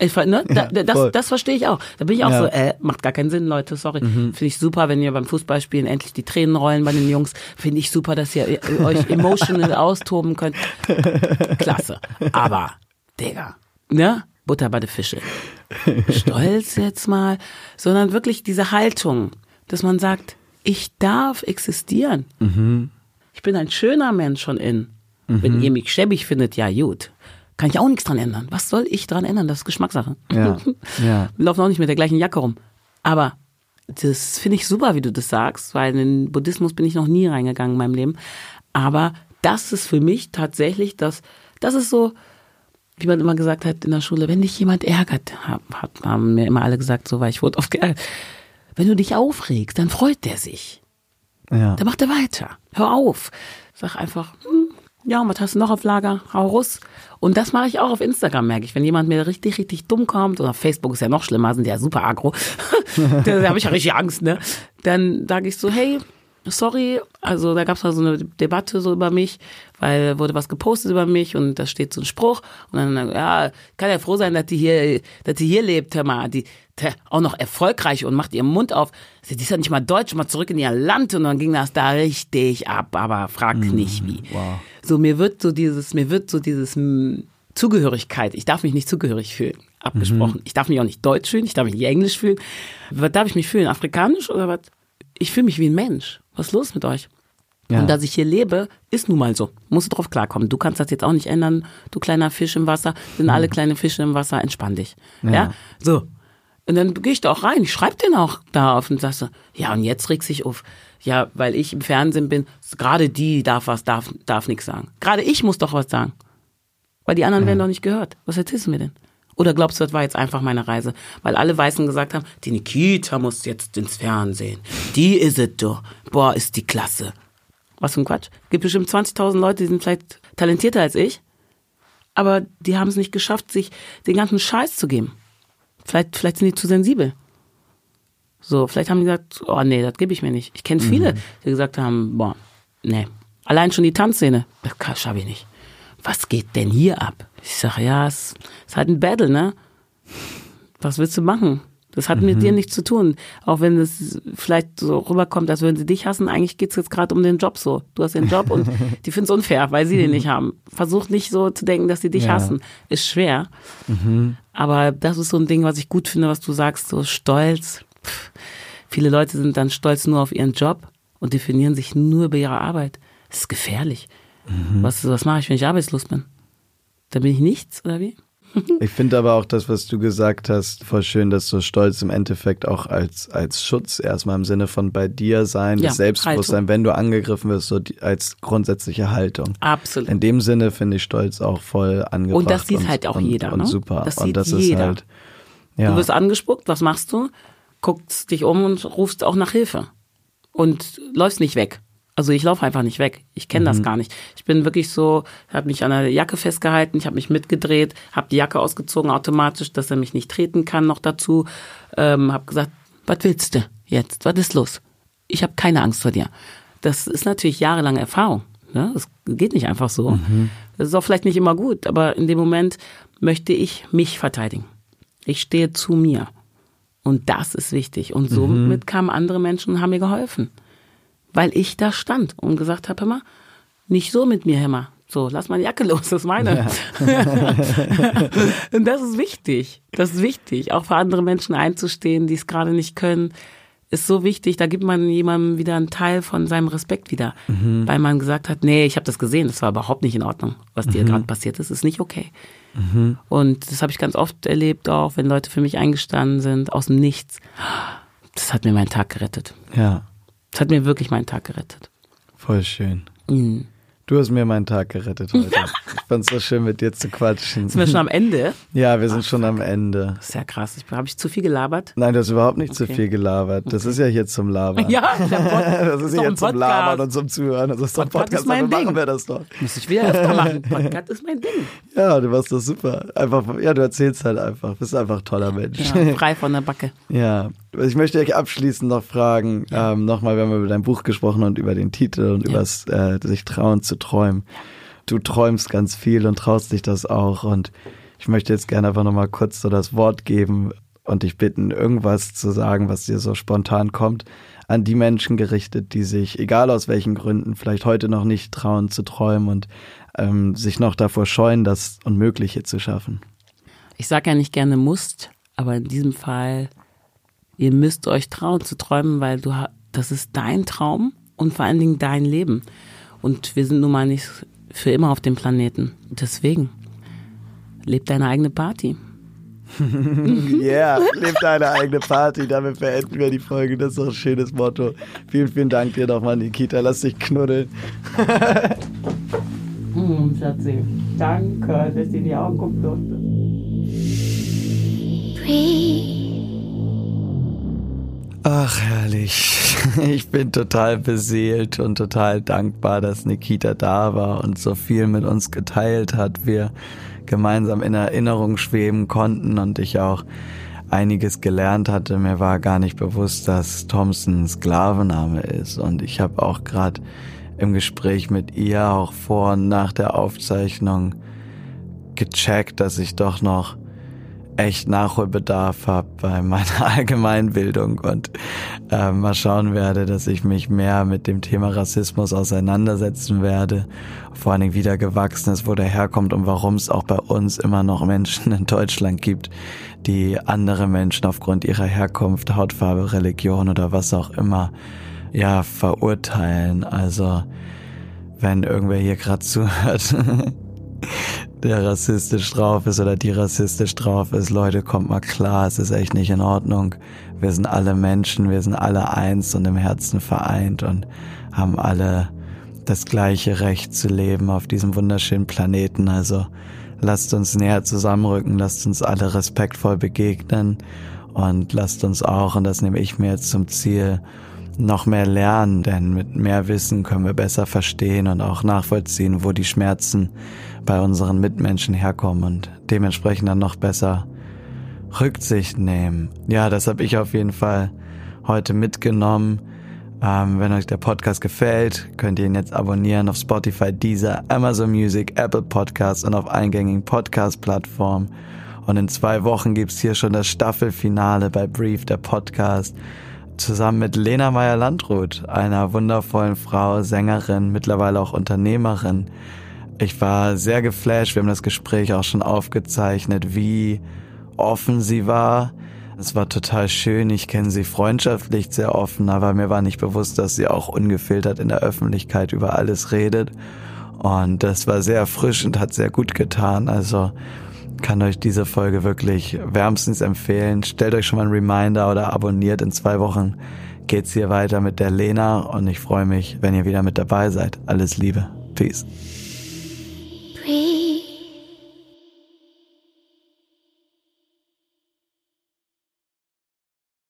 Ich, ne? da, Ja, das, das verstehe ich auch. Da bin ich auch Ja. Mhm. so, äh, macht gar keinen Sinn, Leute, sorry. Finde ich super, wenn ihr beim Fußballspielen endlich die Tränen rollen bei den Jungs. Finde ich super, dass ihr äh, euch emotional [LAUGHS] austoben könnt. Klasse. Aber, Digga, ne? Butter bei den Fische. Stolz jetzt mal, sondern wirklich diese Haltung, dass man sagt, ich darf existieren. Ich bin ein schöner Mensch von innen. Wenn ihr mich schäbig findet, ja gut. Kann ich auch nichts dran ändern. Was soll ich dran ändern? Das ist Geschmackssache. Ja, [LAUGHS] ja. Wir laufen auch nicht mit der gleichen Jacke rum. Aber das finde ich super, wie du das sagst, weil in den Buddhismus bin ich noch nie reingegangen in meinem Leben. Aber das ist für mich tatsächlich das, das ist so, wie man immer gesagt hat in der Schule, wenn dich jemand ärgert, hat, haben mir immer alle gesagt, so, weil ich wurde oft geärgert. Wenn du dich aufregst, dann freut der sich. Ja. Dann macht er weiter. Hör auf. Sag einfach, ja, und was hast du noch auf Lager? Hau raus. Und das mache ich auch auf Instagram, merke ich. Wenn jemand mir richtig, richtig dumm kommt, oder Facebook ist ja noch schlimmer, sind ja super aggro, [LAUGHS] da habe ich ja richtig Angst, ne? Dann sage ich so, hey, sorry, also da gab es mal so eine Debatte so über mich, weil wurde was gepostet über mich und da steht so ein Spruch und dann, ja, kann ja froh sein, dass die hier, dass die hier lebt, hör mal, die, auch noch erfolgreich und macht ihren Mund auf. Sie ist ja nicht mal deutsch, mal zurück in ihr Land und dann ging das da richtig ab, aber frag nicht wie. wow. So, mir wird so dieses, mir wird so dieses mm, Zugehörigkeit, ich darf mich nicht zugehörig fühlen, abgesprochen. Ich darf mich auch nicht deutsch fühlen, ich darf mich nicht englisch fühlen. Was darf ich mich fühlen? Afrikanisch oder was? Ich fühle mich wie ein Mensch. Was ist los mit euch? Ja. Und dass ich hier lebe, ist nun mal so. Musst du drauf klarkommen. Du kannst das jetzt auch nicht ändern, du kleiner Fisch im Wasser. Sind alle kleine Fische im Wasser, entspann dich. Ja. Ja. So. Und dann gehe ich da auch rein. Ich schreibe den auch da auf und sag so, ja, und jetzt regt sich auf. Ja, weil ich im Fernsehen bin, gerade die darf was, darf, darf nichts sagen. Gerade ich muss doch was sagen. Weil die anderen werden doch nicht gehört. Was erzählst du mir denn? Oder glaubst du, das war jetzt einfach meine Reise? Weil alle Weißen gesagt haben, die Nikita muss jetzt ins Fernsehen. Die ist es doch. Boah, ist die klasse. Was für ein Quatsch. Gibt bestimmt 20.000 Leute, die sind vielleicht talentierter als ich. Aber die haben es nicht geschafft, sich den ganzen Scheiß zu geben. Vielleicht, vielleicht sind die zu sensibel. So, vielleicht haben die gesagt, oh nee, das gebe ich mir nicht. Ich kenne viele, die gesagt haben, boah, nee. Allein schon die Tanzszene, das schaffe ich nicht. Was geht denn hier ab? Ich sage, ja, es ist halt ein Battle, ne? Was willst du machen? Das hat mit dir nichts zu tun. Auch wenn es vielleicht so rüberkommt, als würden sie dich hassen. Eigentlich geht's jetzt gerade um den Job so. Du hast den Job und [LAUGHS] die finden es unfair, weil sie den nicht haben. Versuch nicht so zu denken, dass sie dich Ja. hassen. Ist schwer. Aber das ist so ein Ding, was ich gut finde, was du sagst, so stolz. Pff, viele Leute sind dann stolz nur auf ihren Job und definieren sich nur über ihre Arbeit. Das ist gefährlich. Was, was mache ich, wenn ich arbeitslos bin? Dann bin ich nichts, oder wie? [LAUGHS] Ich finde aber auch das, was du gesagt hast, voll schön, dass so Stolz im Endeffekt auch als, als Schutz erstmal im Sinne von bei dir sein, Ja, das Selbstbewusstsein, wenn du angegriffen wirst, so die, als grundsätzliche Haltung. Absolut. In dem Sinne finde ich Stolz auch voll angebracht. Und das sieht halt auch und, jeder, Und ne? super. Das und sieht das jeder. ist halt, ja. Du wirst angespuckt, was machst du? Guckst dich um und rufst auch nach Hilfe. Und läufst nicht weg. Also ich laufe einfach nicht weg. Ich kenne das gar nicht. Ich bin wirklich so, habe mich an der Jacke festgehalten, ich habe mich mitgedreht, habe die Jacke ausgezogen automatisch, dass er mich nicht treten kann noch dazu. Ähm, habe gesagt, was willst du jetzt? Was ist los? Ich habe keine Angst vor dir. Das ist natürlich jahrelange Erfahrung. Ne? Das geht nicht einfach so. Das ist auch vielleicht nicht immer gut, aber in dem Moment möchte ich mich verteidigen. Ich stehe zu mir. Und das ist wichtig. Und somit kamen andere Menschen und haben mir geholfen. Weil ich da stand und gesagt habe, hör mal, nicht so mit mir, hör mal. So, lass meine Jacke los, das ist meine. [LAUGHS] und das ist wichtig. Das ist wichtig. Auch für andere Menschen einzustehen, die es gerade nicht können, ist so wichtig. Da gibt man jemandem wieder einen Teil von seinem Respekt wieder. Weil man gesagt hat, nee, ich habe das gesehen, das war überhaupt nicht in Ordnung, was dir gerade passiert ist, ist nicht okay. Und das habe ich ganz oft erlebt, auch wenn Leute für mich eingestanden sind, aus dem Nichts. Das hat mir meinen Tag gerettet. ja, Das hat mir wirklich meinen Tag gerettet. voll schön. Mhm. Du hast mir meinen Tag gerettet [LAUGHS] heute. ich fand's so schön, mit dir zu quatschen. Sind wir schon am Ende? Ja, wir sind Ach, schon am Ende. Das ist ja krass. Habe ich zu viel gelabert? Nein, du hast überhaupt nicht okay. zu viel gelabert. Das okay. ist ja hier zum Labern. Ja, das ist ja [LAUGHS] hier zum Labern und zum Zuhören. Das ist doch ein Podcast, ist mein Ding. machen wir das doch. Muss ich wieder öfter machen. Podcast ist mein Ding. Ja, du machst das super. Einfach, ja, du erzählst halt einfach. Bist einfach ein toller Mensch. Ja, [LAUGHS] frei von der Backe. Ja. Ich möchte euch abschließend noch fragen, ja. ähm, nochmal, wir haben über dein Buch gesprochen und über den Titel und ja. über das äh, sich trauen zu träumen. Du träumst ganz viel und traust dich das auch. Und ich möchte jetzt gerne einfach nochmal kurz so das Wort geben und dich bitten, irgendwas zu sagen, was dir so spontan kommt, an die Menschen gerichtet, die sich, egal aus welchen Gründen, vielleicht heute noch nicht trauen zu träumen und ähm, sich noch davor scheuen, das Unmögliche zu schaffen. Ich sage ja nicht gerne musst, aber in diesem Fall, ihr müsst euch trauen zu träumen, weil du das ist dein Traum und vor allen Dingen dein Leben. Und wir sind nun mal nicht für immer auf dem Planeten. Deswegen, leb deine eigene Party. [LAUGHS] yeah, leb deine eigene Party. Damit beenden wir die Folge. Das ist doch ein schönes Motto. Vielen, vielen Dank dir nochmal, Nikita. Lass dich knuddeln. [LAUGHS] hm, Schatzi. Danke, dass ich in die Augen gucken durfte. Ach, herrlich. [LAUGHS] Ich bin total beseelt und total dankbar, dass Nikita da war und so viel mit uns geteilt hat. Wir gemeinsam in Erinnerung schweben konnten und ich auch einiges gelernt hatte. Mir war gar nicht bewusst, dass Thompson Sklavenname ist. Und ich habe auch gerade im Gespräch mit ihr, auch vor und nach der Aufzeichnung, gecheckt, dass ich doch noch echt Nachholbedarf habe bei meiner [LAUGHS] Allgemeinbildung und äh, mal schauen werde, dass ich mich mehr mit dem Thema Rassismus auseinandersetzen werde. Vor allen Dingen wieder gewachsen ist, wo der herkommt und warum es auch bei uns immer noch Menschen in Deutschland gibt, die andere Menschen aufgrund ihrer Herkunft, Hautfarbe, Religion oder was auch immer ja verurteilen. Also wenn irgendwer hier gerade zuhört, [LAUGHS] der rassistisch drauf ist oder die rassistisch drauf ist, Leute, kommt mal klar, es ist echt nicht in Ordnung. Wir sind alle Menschen, wir sind alle eins und im Herzen vereint und haben alle das gleiche Recht zu leben auf diesem wunderschönen Planeten. Also lasst uns näher zusammenrücken, lasst uns alle respektvoll begegnen und lasst uns auch, und das nehme ich mir jetzt zum Ziel, noch mehr lernen, denn mit mehr Wissen können wir besser verstehen und auch nachvollziehen, wo die Schmerzen bei unseren Mitmenschen herkommen und dementsprechend dann noch besser Rücksicht nehmen. Ja, das habe ich auf jeden Fall heute mitgenommen. Ähm, wenn euch der Podcast gefällt, könnt ihr ihn jetzt abonnieren auf Spotify, Deezer, Amazon Music, Apple Podcasts und auf eingängigen Podcast-Plattformen. Und in zwei Wochen gibt's hier schon das Staffelfinale bei Brief, der Podcast zusammen mit Lena Meyer-Landrut, einer wundervollen Frau, Sängerin, mittlerweile auch Unternehmerin. Ich war sehr geflasht, wir haben das Gespräch auch schon aufgezeichnet, wie offen sie war. Es war total schön, ich kenne sie freundschaftlich sehr offen, aber mir war nicht bewusst, dass sie auch ungefiltert in der Öffentlichkeit über alles redet. Und das war sehr frisch und hat sehr gut getan. Also kann euch diese Folge wirklich wärmstens empfehlen. Stellt euch schon mal einen Reminder oder abonniert. In zwei Wochen geht's hier weiter mit der Lena und ich freue mich, wenn ihr wieder mit dabei seid. Alles Liebe. Peace. Breathe.